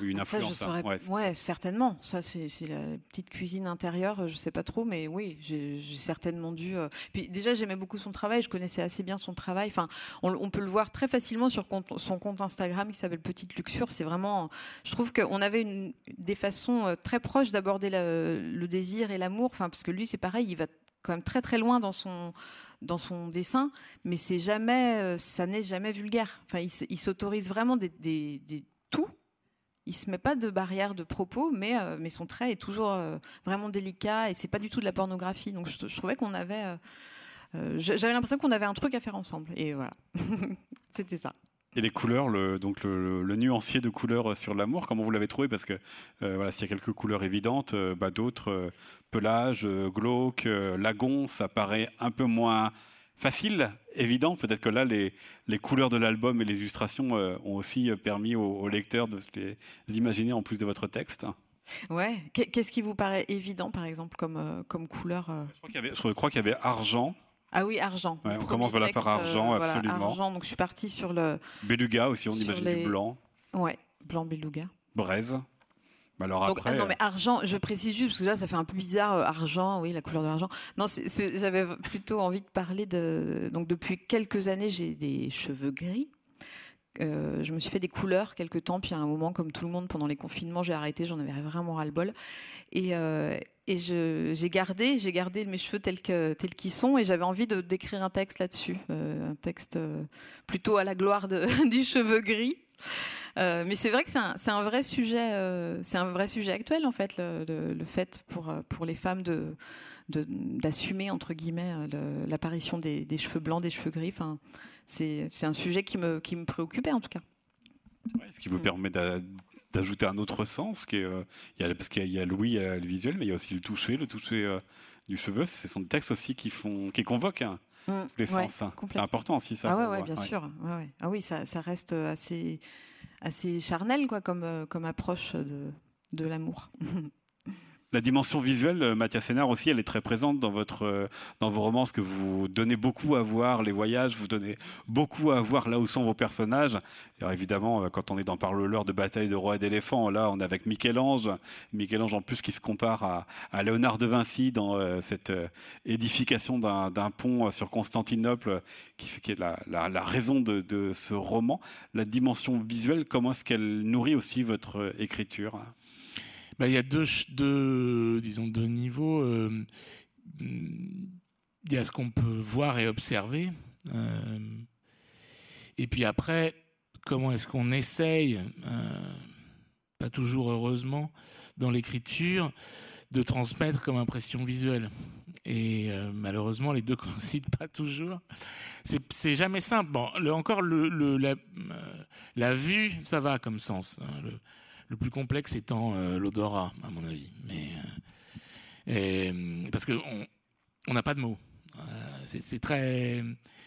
Une influence. Ça, ouais. certainement. Ça, c'est la petite cuisine intérieure. Je sais pas trop, mais oui, j'ai certainement dû. Euh, puis déjà, j'aimais beaucoup son travail. Je connaissais assez bien son travail. Enfin, on, peut le voir très facilement sur son compte Instagram qui s'appelle Petite Luxure. C'est vraiment. Je trouve qu'on avait une, des façons euh, très proches d'aborder le, désir et l'amour. Enfin, parce que lui, c'est pareil. Il va quand même très très loin dans son dans son dessin, mais c'est jamais, euh, ça n'est jamais vulgaire. Enfin, il, s'autorise vraiment des, des, des tout il se met pas de barrière de propos, mais, euh, mais son trait est toujours euh, vraiment délicat et c'est pas du tout de la pornographie. Donc je, trouvais qu'on avait, euh, j'avais l'impression qu'on avait un truc à faire ensemble. Et voilà, c'était ça. Et les couleurs, le, donc le, nuancier de couleurs sur l'amour, comment vous l'avez trouvé? Parce que voilà, s'il y a quelques couleurs évidentes, bah, d'autres, pelage, glauque, lagon, ça paraît un peu moins facile, évident. Peut-être que là, les, les couleurs de l'album et les illustrations euh, ont aussi euh, permis aux, lecteurs de se les imaginer en plus de votre texte. Ouais. Qu'est-ce qui vous paraît évident, par exemple, comme, euh, comme couleur je crois qu'il y, avait argent. Ah oui, argent. on commence voilà, par argent, absolument. argent, donc je suis partie sur le. Beluga aussi, on imagine du blanc. Ouais, blanc beluga. Braise. Bah, alors après, non, mais argent, je précise juste, parce que là, ça fait un peu bizarre, argent, oui, la couleur de l'argent. Non, j'avais plutôt envie de parler de. Donc, depuis quelques années, j'ai des cheveux gris. Euh, je me suis fait des couleurs quelques temps, puis à un moment, comme tout le monde, pendant les confinements, j'ai arrêté, j'en avais vraiment ras-le-bol. Et, euh, et j'ai gardé, j'ai gardé mes cheveux tels que tels qu'ils sont, et j'avais envie de d'écrire un texte là-dessus, euh, un texte plutôt à la gloire de, du cheveu gris. Mais c'est vrai que c'est un, un, vrai sujet, c'est un vrai sujet actuel en fait, le, le, fait pour pour les femmes de d'assumer entre guillemets l'apparition des, des, cheveux blancs, des cheveux gris. Enfin, c'est un sujet qui me, qui me préoccupait en tout cas. ce qui vous mm. permet d'ajouter un autre sens, qui est, euh, il y a, parce qu'il y a Louis, il y a le visuel, mais il y a aussi le toucher, le toucher euh, du cheveu. Ce sont des textes aussi qui, font, qui convoquent hein, mm. tous les sens. Hein. C'est important aussi ça. Ah ouais, bien sûr. Ah oui, ça, ça, reste assez, assez charnel quoi, comme, euh, comme approche de, de l'amour. La dimension visuelle, euh, Mathias Sénard aussi, elle est très présente dans, votre, euh, dans vos que vous donnez beaucoup à voir les voyages, vous donnez beaucoup à voir là où sont vos personnages. Évidemment, euh, quand on est dans Parle-leur de bataille de rois et d'éléphants, là on est avec Michel-Ange. Michel-Ange en plus qui se compare à, à Léonard de Vinci dans cette édification d'un pont sur Constantinople, qui, fait, est la, la, raison de, de ce roman. La dimension visuelle, comment est-ce qu'elle nourrit aussi votre écriture? Bah, il y a deux, disons, deux niveaux. Euh, il y a ce qu'on peut voir et observer. Euh, et puis après, comment est-ce qu'on essaye, euh, pas toujours heureusement, dans l'écriture, de transmettre comme impression visuelle. Et malheureusement, les deux coïncident pas toujours. C'est jamais simple. Encore la, vue, ça va comme sens. Hein, le, plus complexe étant euh, l'odorat, à mon avis. Mais euh, parce que on n'a pas de mots. Euh, c'est très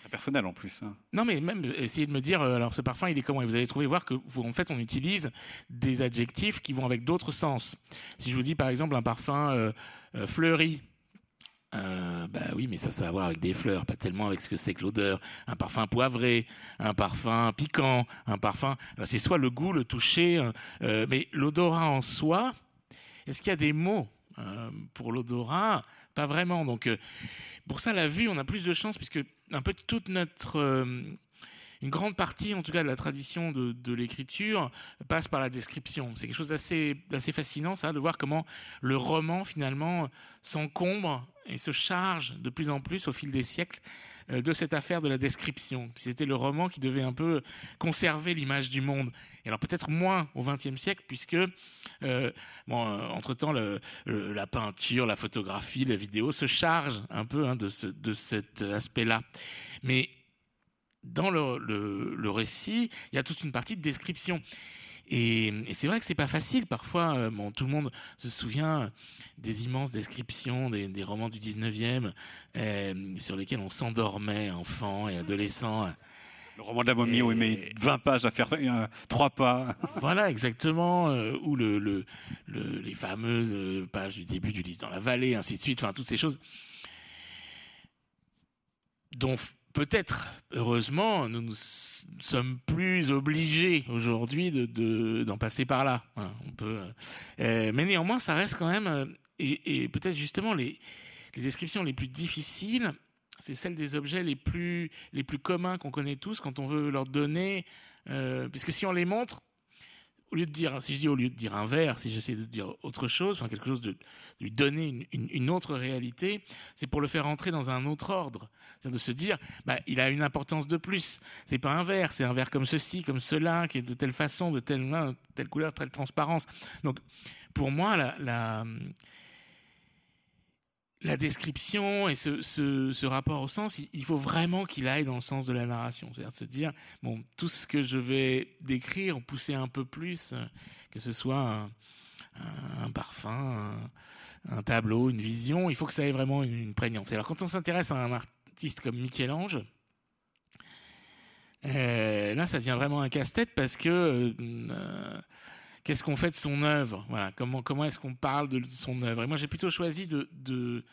personnel en plus. Hein. Non, mais même essayer de me dire, alors ce parfum, il est comment? Et vous allez trouver voir que vous, en fait, on utilise des adjectifs qui vont avec d'autres sens. Si je vous dis par exemple un parfum fleuri, euh, bah oui, mais ça, ça a à voir avec des fleurs, pas tellement avec ce que c'est que l'odeur. Un parfum poivré, un parfum piquant, un parfum. C'est soit le goût, le toucher, euh, euh, mais l'odorat en soi. Est-ce qu'il y a des mots euh, pour l'odorat? Pas vraiment. Donc, pour ça, la vue, on a plus de chance puisque un peu toute notre une grande partie, en tout cas, de la tradition de, l'écriture passe par la description. C'est quelque chose d'assez, fascinant, ça, de voir comment le roman, finalement, s'encombre et se charge de plus en plus au fil des siècles euh, de cette affaire de la description. C'était le roman qui devait un peu conserver l'image du monde. Et alors peut-être moins au XXe siècle, puisque euh, euh, entre-temps la peinture, la photographie, la vidéo se chargent un peu hein, de, de cet aspect-là. Mais dans le, le, le, récit, il y a toute une partie de description. Et, c'est vrai que c'est pas facile. Parfois, euh, bon, tout le monde se souvient des immenses descriptions des, des romans du 19e euh, sur lesquels on s'endormait, enfant et adolescent. Le roman de la momie où il met 20 pages à faire euh, trois pas. Voilà, exactement. Euh, ou le, le, les fameuses pages du début du livre dans la vallée, ainsi de suite. Enfin, toutes ces choses dont peut-être, heureusement, nous nous sommes plus obligés aujourd'hui de, d'en passer par là. peut, euh, mais néanmoins, ça reste quand même, euh, et, peut-être justement les, les descriptions les plus difficiles, c'est celles des objets les plus, les plus communs qu'on connaît tous quand on veut leur donner, euh, puisque si on les montre, au lieu de dire, si je dis au lieu de dire un verre, si j'essaie de dire autre chose, enfin quelque chose de, lui donner une, autre réalité, c'est pour le faire entrer dans un autre ordre. C'est de se dire, bah, il a une importance de plus. C'est pas un verre, c'est un verre comme ceci, comme cela, qui est de telle façon, de telle, telle couleur, telle transparence. Donc, pour moi, la la description et ce, rapport au sens, il, faut vraiment qu'il aille dans le sens de la narration. C'est-à-dire de se dire, bon, tout ce que je vais décrire, pousser un peu plus, que ce soit un, un, parfum, un, tableau, une vision, il faut que ça ait vraiment une, une prégnance. Alors quand on s'intéresse à un artiste comme Michel-Ange, euh, là, ça devient vraiment un casse-tête parce que euh, qu'est-ce qu'on fait de son œuvre? Voilà, comment comment est-ce qu'on parle de son œuvre? Et moi, j'ai plutôt choisi de de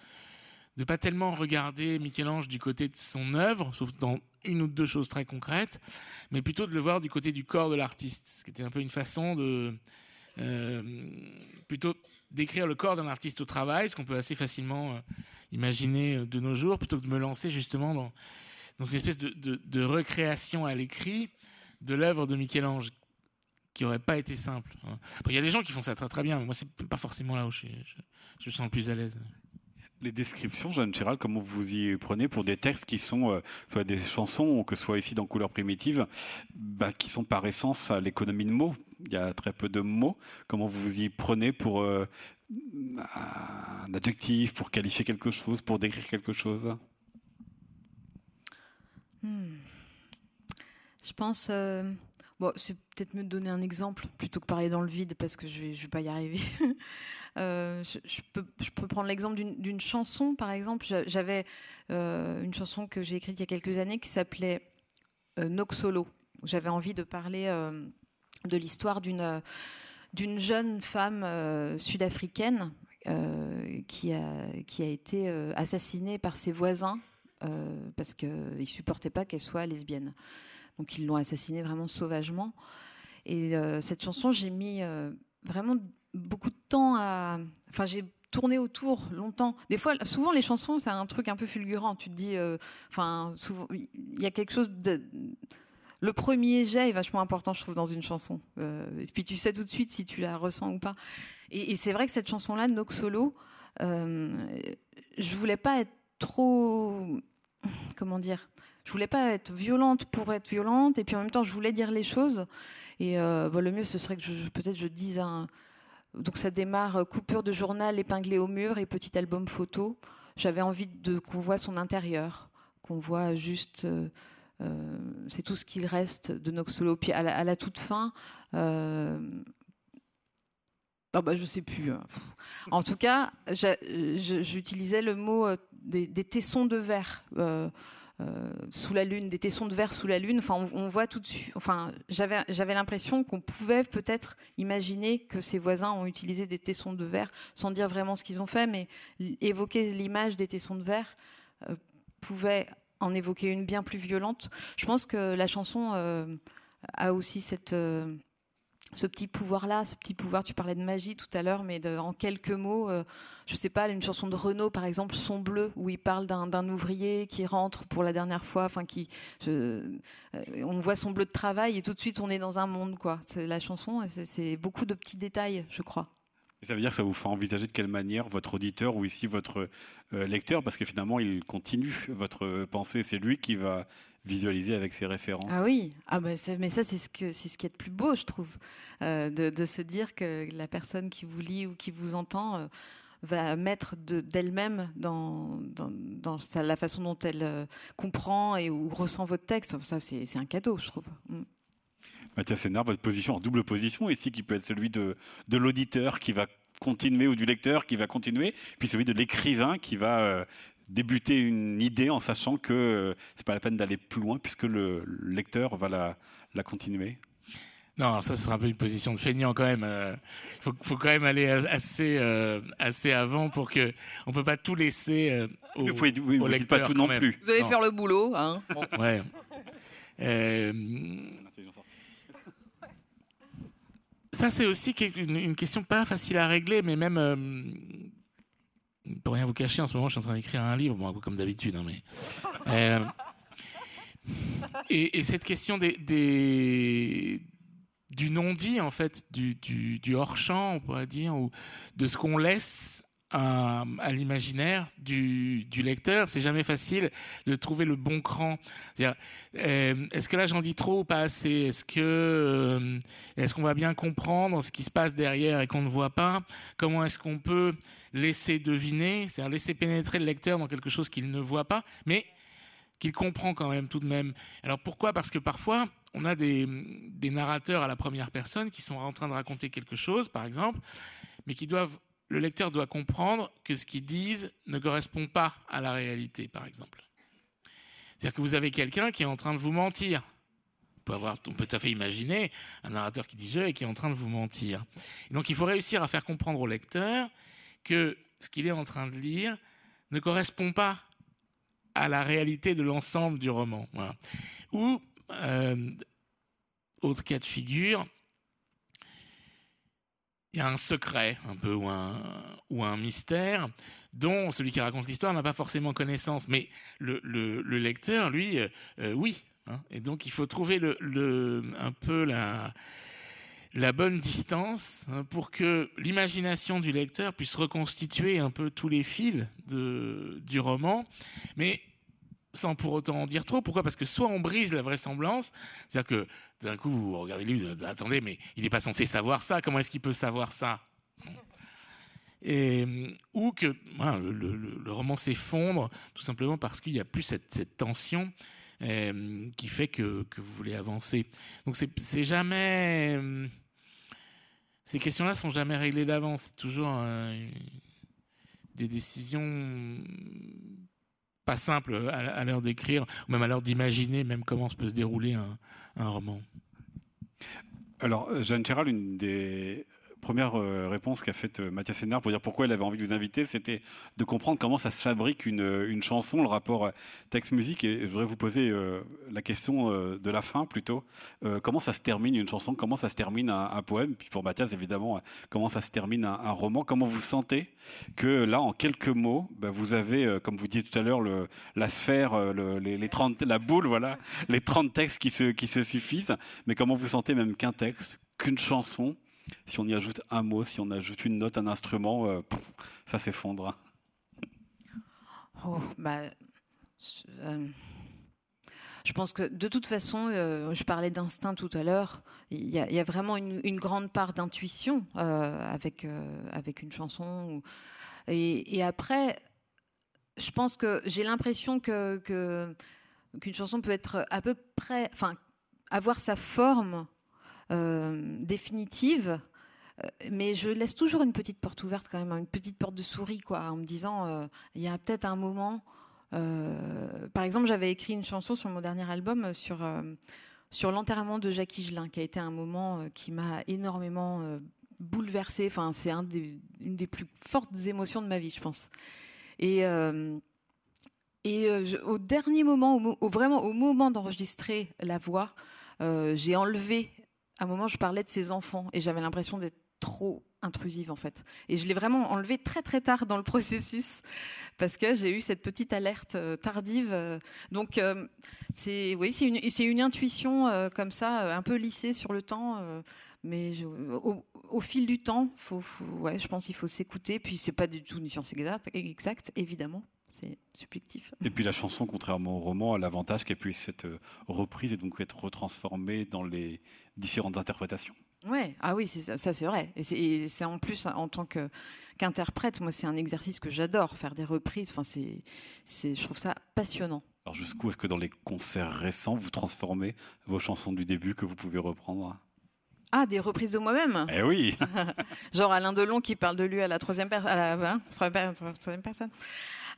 de pas tellement regarder Michel-Ange du côté de son œuvre, sauf dans une ou deux choses très concrètes, mais plutôt de le voir du côté du corps de l'artiste, ce qui était un peu une façon de plutôt d'écrire le corps d'un artiste au travail, ce qu'on peut assez facilement imaginer de nos jours, plutôt que de me lancer justement dans, dans une espèce de, de recréation à l'écrit de l'œuvre de Michel-Ange, qui aurait pas été simple. Hein. Il y a des gens qui font ça très très bien, mais moi c'est pas forcément là où je, je, me sens le plus à l'aise. Les descriptions, Jeanne Chéral, comment vous y prenez pour des textes qui sont euh, soit des chansons, ou que ce soit ici dans Couleur Primitive, bah, qui sont par essence à l'économie de mots? Il y a très peu de mots. Comment vous y prenez pour euh, un adjectif, pour qualifier quelque chose, pour décrire quelque chose? Hmm. Je pense. Euh, Bon, c'est peut-être mieux de donner un exemple plutôt que parler dans le vide parce que je vais, je vais pas y arriver. euh, je, peux, prendre l'exemple d'une chanson, par exemple. J'avais euh, une chanson que j'ai écrite il y a quelques années qui s'appelait euh, Noxolo. J'avais envie de parler de l'histoire d'une jeune femme sud-africaine qui, a, qui a été assassinée par ses voisins parce qu'ils ne supportaient pas qu'elle soit lesbienne. Donc ils l'ont assassiné vraiment sauvagement. Et euh, cette chanson, j'ai mis euh, vraiment beaucoup de temps à. Enfin, j'ai tourné autour longtemps. Des fois, souvent les chansons, c'est un truc un peu fulgurant. Tu te dis, euh, enfin, souvent, il y a quelque chose. Le premier jet est vachement important, je trouve, dans une chanson. et puis tu sais tout de suite si tu la ressens ou pas. Et, c'est vrai que cette chanson-là, Nox Solo, je voulais pas être trop. Comment dire je voulais pas être violente pour être violente, et puis en même temps, je voulais dire les choses. Et euh, le mieux, ce serait que peut-être je dise un. Donc ça démarre euh, coupure de journal épinglé au mur et petit album photo. J'avais envie de qu'on voit son intérieur, qu'on voit juste. Euh, c'est tout ce qu'il reste de Noxolo. Puis à la, toute fin, ah bah, je sais plus. Hein. En tout cas, j'utilisais le mot des, tessons de verre. Sous la lune, des tessons de verre sous la lune. Enfin, on, voit tout de suite. Enfin, j'avais j'avais l'impression qu'on pouvait peut-être imaginer que ses voisins ont utilisé des tessons de verre sans dire vraiment ce qu'ils ont fait, mais évoquer l'image des tessons de verre euh, pouvait en évoquer une bien plus violente. Je pense que la chanson euh, a aussi cette ce petit pouvoir-là, ce petit pouvoir, tu parlais de magie tout à l'heure, mais en quelques mots, euh, je sais pas, une chanson de Renaud, par exemple, Son bleu, où il parle d'un ouvrier qui rentre pour la dernière fois, enfin qui, euh, on voit son bleu de travail et tout de suite on est dans un monde, quoi. C'est la chanson, c'est beaucoup de petits détails, je crois. Ça veut dire que ça vous fait envisager de quelle manière votre auditeur ou ici votre euh, lecteur, parce que finalement il continue votre pensée, c'est lui qui va visualiser avec ses références. Ah oui, ah bah mais ça c'est ce que c'est ce qui est le plus beau, je trouve, euh, de, se dire que la personne qui vous lit ou qui vous entend euh, va mettre d'elle-même dans, la façon dont elle euh, comprend et ou ressent votre texte. Ça c'est un cadeau, je trouve. Mm. Mathias Sénard, votre position en double position ici, qui peut être celui de, de l'auditeur qui va continuer ou du lecteur qui va continuer, puis celui de l'écrivain qui va débuter une idée en sachant que euh, c'est pas la peine d'aller plus loin puisque le lecteur va la, la continuer non, ça sera un peu une position de feignant quand même. Il euh, faut, faut, quand même aller assez euh, assez avant pour que on peut pas tout laisser au, vous pouvez, vous, lecteur, pas tout non plus. Vous allez faire le boulot, hein. Ouais. Ça c'est aussi une, question pas facile à régler, mais même pour rien vous cacher, en ce moment, je suis en train d'écrire un livre, bon, comme d'habitude, hein. Euh, et, cette question des, du non-dit, en fait, du, du hors-champ, on pourrait dire, ou de ce qu'on laisse à, l'imaginaire du, lecteur. C'est jamais facile de trouver le bon cran. Euh, est-ce que là j'en dis trop ou pas assez? Est-ce que euh, est-ce qu'on va bien comprendre ce qui se passe derrière et qu'on ne voit pas? Comment est-ce qu'on peut laisser deviner, c'est-à-dire laisser pénétrer le lecteur dans quelque chose qu'il ne voit pas, mais qu'il comprend quand même tout de même. Alors pourquoi? Parce que parfois, on a des narrateurs à la première personne qui sont en train de raconter quelque chose, par exemple, mais qui doivent le lecteur doit comprendre que ce qu'ils disent ne correspond pas à la réalité, par exemple. C'est-à-dire que vous avez quelqu'un qui est en train de vous mentir. On peut, tout à fait imaginer un narrateur qui dit je et qui est en train de vous mentir. donc il faut réussir à faire comprendre au lecteur que ce qu'il est en train de lire ne correspond pas à la réalité de l'ensemble du roman. Ou, euh, autre cas de figure, il y a un secret un peu ou un, ou un mystère dont celui qui raconte l'histoire n'a pas forcément connaissance. Mais le, le, lecteur, lui, euh, euh, oui. Hein. Et donc il faut trouver un peu la, bonne distance hein, pour que l'imagination du lecteur puisse reconstituer un peu tous les fils du roman. Mais sans pour autant en dire trop. Pourquoi? Parce que soit on brise la vraisemblance, c'est-à-dire que d'un coup vous regardez lui, vous dites, attendez, mais il n'est pas censé savoir ça. Comment est-ce qu'il peut savoir ça? Ou que le, roman s'effondre tout simplement parce qu'il n'y a plus cette, tension euh, qui fait que, vous voulez avancer. Donc c'est jamais ces questions-là sont jamais réglées d'avance. C'est toujours euh, des décisions pas simple à, l'heure d'écrire, ou même à l'heure d'imaginer même comment se peut se dérouler un, roman. Alors, Jeanne Chéral, une des première euh, réponse qu'a faite euh, Mathias Sénard pour dire pourquoi elle avait envie de vous inviter, c'était de comprendre comment ça se fabrique une, euh, une chanson, le rapport texte-musique. Et je voudrais vous poser la question de la fin plutôt. comment ça se termine une chanson? Comment ça se termine un, poème? Puis pour Mathias, évidemment, comment ça se termine un, roman? Comment vous sentez que là, en quelques mots, bah, vous avez, comme vous disiez tout à l'heure, la sphère, les, les 30, la boule, voilà, les 30 textes qui se, qui se suffisent. Mais comment vous sentez même qu'un texte, qu'une chanson, si on y ajoute un mot, si on ajoute une note, un instrument, euh, ça s'effondre. Oh, bah, euh, je pense que de toute façon, euh, je parlais d'instinct tout à l'heure, il y, a vraiment une, grande part d'intuition avec, avec une chanson. Et, après, je pense que j'ai l'impression que, qu'une chanson peut être à peu près, enfin, avoir sa forme définitive. Euh, mais je laisse toujours une petite porte ouverte quand même, une petite porte de souris, quoi, en me disant, euh, il y a peut-être un moment. par exemple, j'avais écrit une chanson sur mon dernier album sur sur l'enterrement de Jacques Higelin, qui a été un moment qui m'a énormément bouleversée. Enfin, c'est un une des plus fortes émotions de ma vie, je pense. Et et au dernier moment, au, vraiment au moment d'enregistrer la voix, j'ai enlevé à un moment, je parlais de ses enfants et j'avais l'impression d'être trop intrusive en fait. Et je l'ai vraiment enlevé très très tard dans le processus parce que j'ai eu cette petite alerte euh, tardive. Euh. donc euh, c'est oui, c'est une, intuition comme ça, un peu lissée sur le temps. mais au, fil du temps, faut, ouais, je pense qu'il faut s'écouter. Puis c'est pas du tout une science exacte, exacte évidemment c'est subjectif. Et puis la chanson, contrairement au roman, a l'avantage qu'elle puisse être reprise et donc être retransformée dans les différentes interprétations. Ouais, ah oui, ça, ça c'est vrai. Et c'est en plus en tant qu'interprète, moi c'est un exercice que j'adore, faire des reprises. Enfin, c'est, je trouve ça passionnant. Alors jusqu'où est-ce que dans les concerts récents, vous transformez vos chansons du début que vous pouvez reprendre? Ah, des reprises de moi-même Eh oui Genre Alain Delon qui parle de lui à la troisième, à la, hein, troisième personne.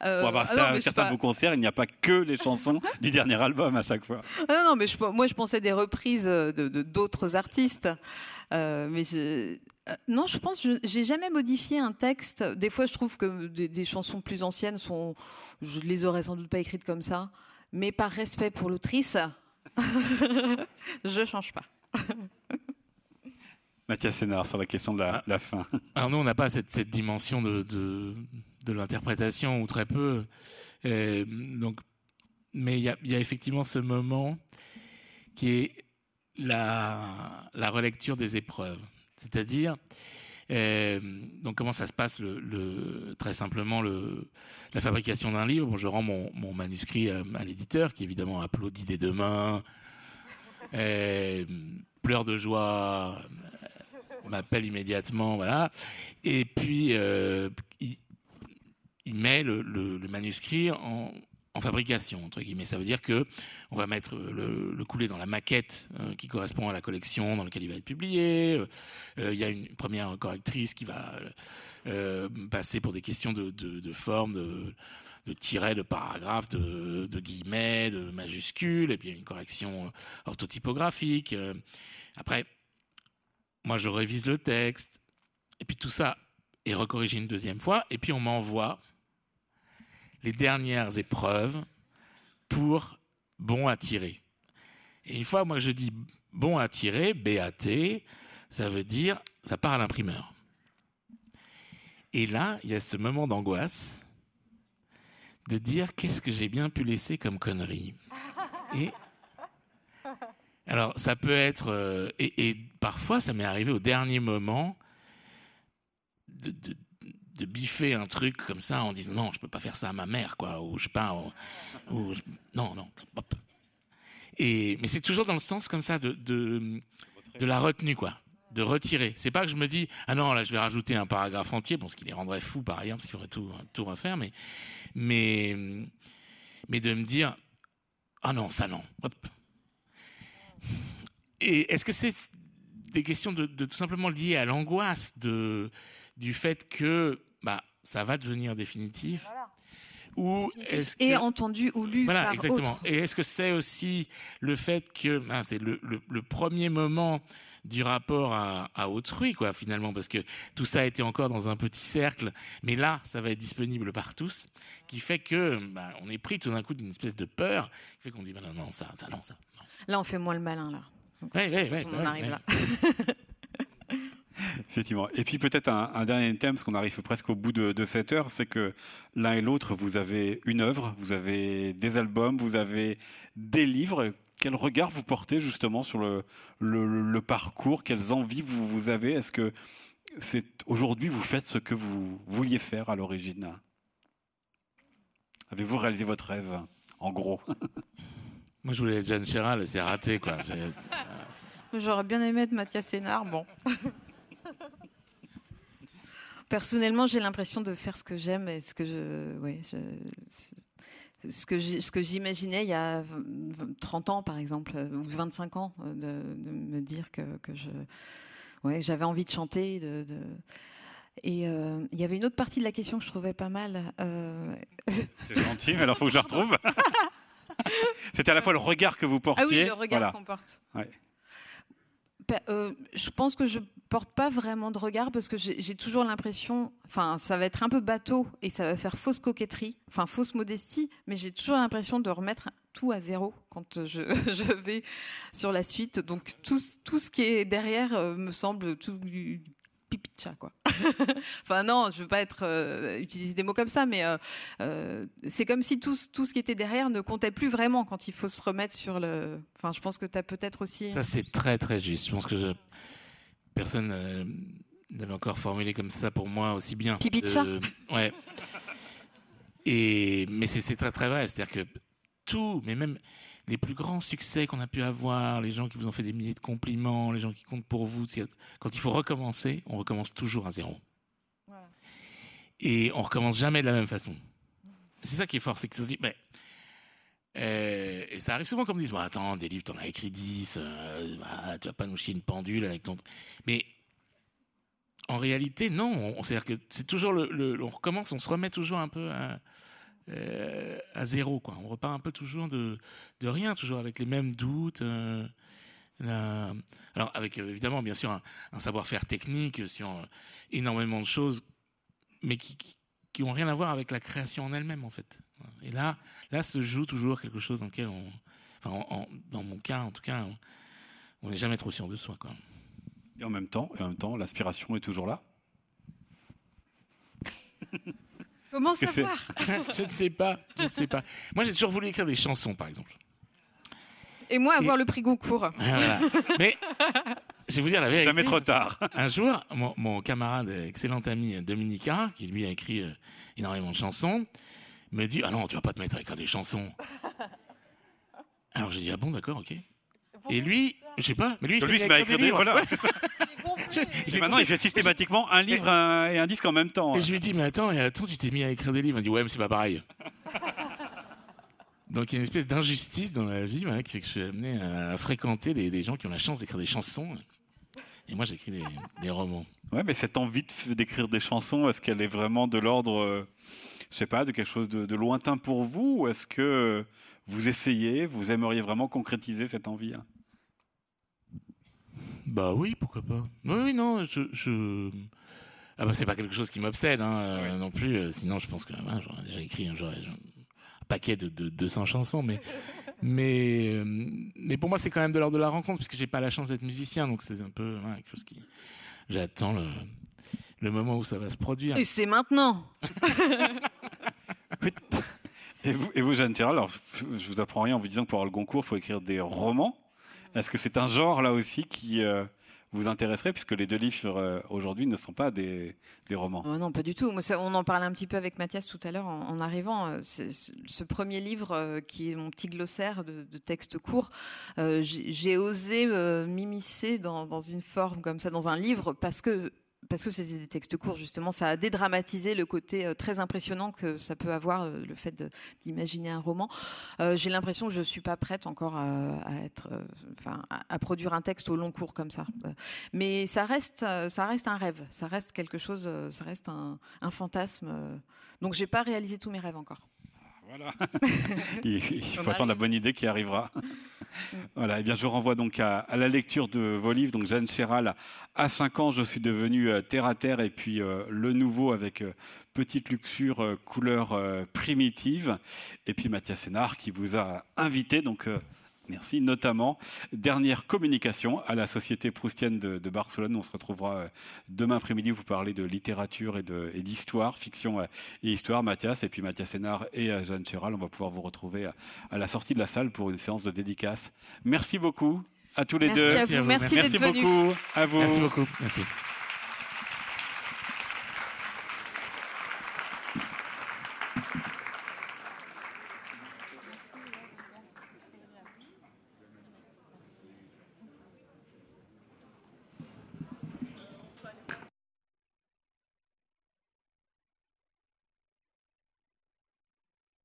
Euh, Pour avoir certains de vos concerts, il n'y a pas que les chansons du dernier album à chaque fois. Ah non, mais moi je pensais des reprises de d'autres artistes. Euh, mais je, euh, non, je pense j'ai jamais modifié un texte. Des fois, je trouve que des, chansons plus anciennes sont, je les aurais sans doute pas écrites comme ça, mais par respect pour l'autrice, je change pas. Mathias Sénard sur la question de la, fin. Alors nous, on n'a pas cette, dimension de, de l'interprétation ou très peu. Donc, mais il y a, effectivement ce moment qui est la, la relecture des épreuves, c'est-à-dire euh, donc comment ça se passe le, très simplement le, la fabrication d'un livre. Bon, je rends mon, mon manuscrit à, l'éditeur qui évidemment applaudit des deux mains, euh, pleure de joie, m'appelle immédiatement, voilà. Et puis il, il met le, manuscrit en, fabrication entre guillemets. Ça veut dire que on va mettre le, le coulé dans la maquette euh, qui correspond à la collection dans laquelle il va être publié. Euh, euh, il y a une première correctrice qui va passer pour des questions de, forme, de tirets, de paragraphes, de, guillemets, de majuscules, et puis une correction orthotypographique. après, moi je révise le texte, et puis tout ça est recorrigé une deuxième fois, et puis on m'envoie les dernières épreuves pour bon à tirer. Et une fois, moi, je dis bon à tirer, BAT, ça veut dire, ça part à l'imprimeur. Et là, il y a ce moment d'angoisse de dire qu'est-ce que j'ai bien pu laisser comme connerie. Et alors, ça peut être euh, et, parfois, ça m'est arrivé au dernier moment de, de, biffer un truc comme ça en disant non, je peux pas faire ça à ma mère, quoi, ou je sais pas, ou, non, non. Et mais c'est toujours dans le sens comme ça de, de de la retenue, quoi de retirer. C'est pas que je me dis ah non là je vais rajouter un paragraphe entier, bon ce qui les rendrait fous par ailleurs parce qu'il faudrait tout tout refaire, mais mais mais de me dire ah non ça non. Et est-ce que c'est des questions de, tout simplement liées à l'angoisse de du fait que bah ça va devenir définitif? Ou est-ce que... Et entendu ou lu voilà, exactement. Et est-ce que c'est aussi le fait que ben, c'est le, le, premier moment du rapport à, à, autrui, quoi, finalement, parce que tout ça a été encore dans un petit cercle, mais là, ça va être disponible par tous, qui fait que ben, on est pris tout d'un coup d'une espèce de peur, qui fait qu'on dit ben non, non, ça, ça, non, ça. Là, on fait moins le malin, là. Oui, oui, oui. On arrive là. Effectivement. Et puis peut-être un, dernier thème, parce qu'on arrive presque au bout de, cette heure, c'est que l'un et l'autre, vous avez une œuvre, vous avez des albums, vous avez des livres. Quel regard vous portez justement sur le, le, parcours? Quelles envies vous, vous avez? Est-ce que c'est aujourd'hui vous faites ce que vous vouliez faire à l'origine? Avez-vous réalisé votre rêve, en gros? Moi, je voulais être Jeanne Chéral, c'est raté, quoi. J'aurais bien aimé être Mathias Sénard, bon. Personnellement, j'ai l'impression de faire ce que j'aime et ce que je, ouais, ce que ce que j'imaginais il y a 30 ans, par exemple, ou 25 ans, euh, de, me dire que, que je, ouais, j'avais envie de chanter, de, et euh, il y avait une autre partie de la question que je trouvais pas mal. Euh... C'est gentil, mais alors faut que je la retrouve. C'était à la fois le regard que vous portiez. Ah oui, le regard qu'on porte. Ouais. Euh, je pense que je porte pas vraiment de regard parce que j'ai toujours l'impression, enfin, ça va être un peu bateau et ça va faire fausse coquetterie, enfin fausse modestie, mais j'ai toujours l'impression de remettre tout à zéro quand je, je, vais sur la suite. Donc tout, tout ce qui est derrière euh, me semble tout pipi de chat, quoi. enfin, non, je veux pas être euh, utiliser des mots comme ça, mais euh, euh, c'est comme si tout, tout ce qui était derrière ne comptait plus vraiment quand il faut se remettre sur le. Enfin, je pense que tu as peut-être aussi. Ça, c'est très, très juste. Je pense que je... personne n'avait encore formulé comme ça pour moi aussi bien. Pipi de chat Ouais. Et, mais c'est très, très vrai. C'est-à-dire que tout, mais même les plus grands succès qu'on a pu avoir, les gens qui vous ont fait des milliers de compliments, les gens qui comptent pour vous, quand il faut recommencer, on recommence toujours à zéro. Et on recommence jamais de la même façon. C'est ça qui est fort, c'est que se dit, ben, euh, et ça arrive souvent comme disent, bon, attends, des livres, t'en as écrit 10, euh, bah, tu vas pas nous chier une pendule avec ton... Mais en réalité, non. C'est-à-dire que c'est toujours le, on recommence, on se remet toujours un peu à, euh, à zéro. Quoi. On repart un peu toujours de, de rien, toujours avec les mêmes doutes. Euh, alors avec euh, évidemment bien sûr un, savoir-faire technique sur énormément de choses, mais qui, qui ont rien à voir avec la création en elle-même en fait. Et là, là se joue toujours quelque chose dans lequel on, enfin, dans mon cas en tout cas, on n'est jamais trop sûr de soi quoi. Et en même temps, et en même temps, l'aspiration est toujours là. Comment savoir? Je ne sais pas. Je ne sais pas. Moi, j'ai toujours voulu écrire des chansons, par exemple. Et moi, avoir le prix Goncourt. Mais je vais vous dire la vérité. Jamais trop tard. Un jour, mon, camarade, excellent ami Dominique qui lui a écrit euh, énormément de chansons, me dit Ah non, tu vas pas te mettre à écrire des chansons. Alors j'ai dit Ah bon, d'accord, ok. Et lui, je sais pas, mais lui, il m'a écrit des livres. Voilà. maintenant, il fait systématiquement un livre et un disque en même temps. Et je lui ai dit, mais attends, attends, tu t'es mis à écrire des livres. Il m'a dit, ouais, mais c'est pas pareil. Donc il y a une espèce d'injustice dans la vie qui fait que je suis amené à fréquenter des, gens qui ont la chance d'écrire des chansons. Et moi, j'écris des, des romans. Ouais, mais cette envie d'écrire des chansons, est-ce qu'elle est vraiment de l'ordre, euh, je sais pas, de quelque chose de, de lointain pour vous Ou est-ce que vous essayez, vous aimeriez vraiment concrétiser cette envie hein? Bah oui, pourquoi pas. Oui, oui, non, je. je... Ah bah c'est pas quelque chose qui m'obsède hein, euh, non plus. Euh, sinon, je pense que j'aurais déjà écrit un, un paquet de, de 200 chansons, mais mais euh, mais pour moi c'est quand même de l'ordre de la rencontre puisque j'ai pas la chance d'être musicien, donc c'est un peu quelque chose qui j'attends le le moment où ça va se produire. Et c'est maintenant Et vous, et Jeanne Chéral, alors je vous apprends rien en vous disant que pour avoir le Goncourt, il faut écrire des romans. Est-ce que c'est un genre là aussi qui euh, vous intéresserait, puisque les deux livres euh, aujourd'hui ne sont pas des, romans? Oh non, pas du tout. On en parlait un petit peu avec Mathias tout à l'heure en, arrivant. Euh, ce premier livre, qui est mon petit glossaire de, de textes courts, j'ai osé m'immiscer dans une forme comme ça, dans un livre, parce que parce que c'était des textes courts, justement, ça a dédramatisé le côté euh, très impressionnant que ça peut avoir, euh, le fait d'imaginer un roman. Euh, J'ai l'impression que je suis pas prête encore à, à être, enfin, à, à produire un texte au long cours comme ça. Mais ça reste, ça reste un rêve, ça reste quelque chose, ça reste un, un fantasme. Donc j'ai pas réalisé tous mes rêves encore. Voilà. il, il faut On attendre la bonne idée qui arrivera. Voilà. Et bien, je renvoie donc à, la lecture de vos livres. Donc, Jeanne Chéral, à 5 ans, je suis devenu euh, terre à terre, et puis euh, le nouveau avec euh, petite luxure, couleur primitive, et puis Mathias Sénard qui vous a invité. Donc, Merci. Notamment, dernière communication à la Société Proustienne de, de Barcelone. On se retrouvera euh, demain après-midi pour parler de littérature et d'histoire, fiction euh, et histoire. Mathias, et puis Mathias Sénard et euh, Jeanne Chéral, on va pouvoir vous retrouver à, à la sortie de la salle pour une séance de dédicace. Merci beaucoup à tous les Merci deux. à Merci à vous, merci Merci d'être venus. beaucoup à vous. Merci beaucoup. Merci.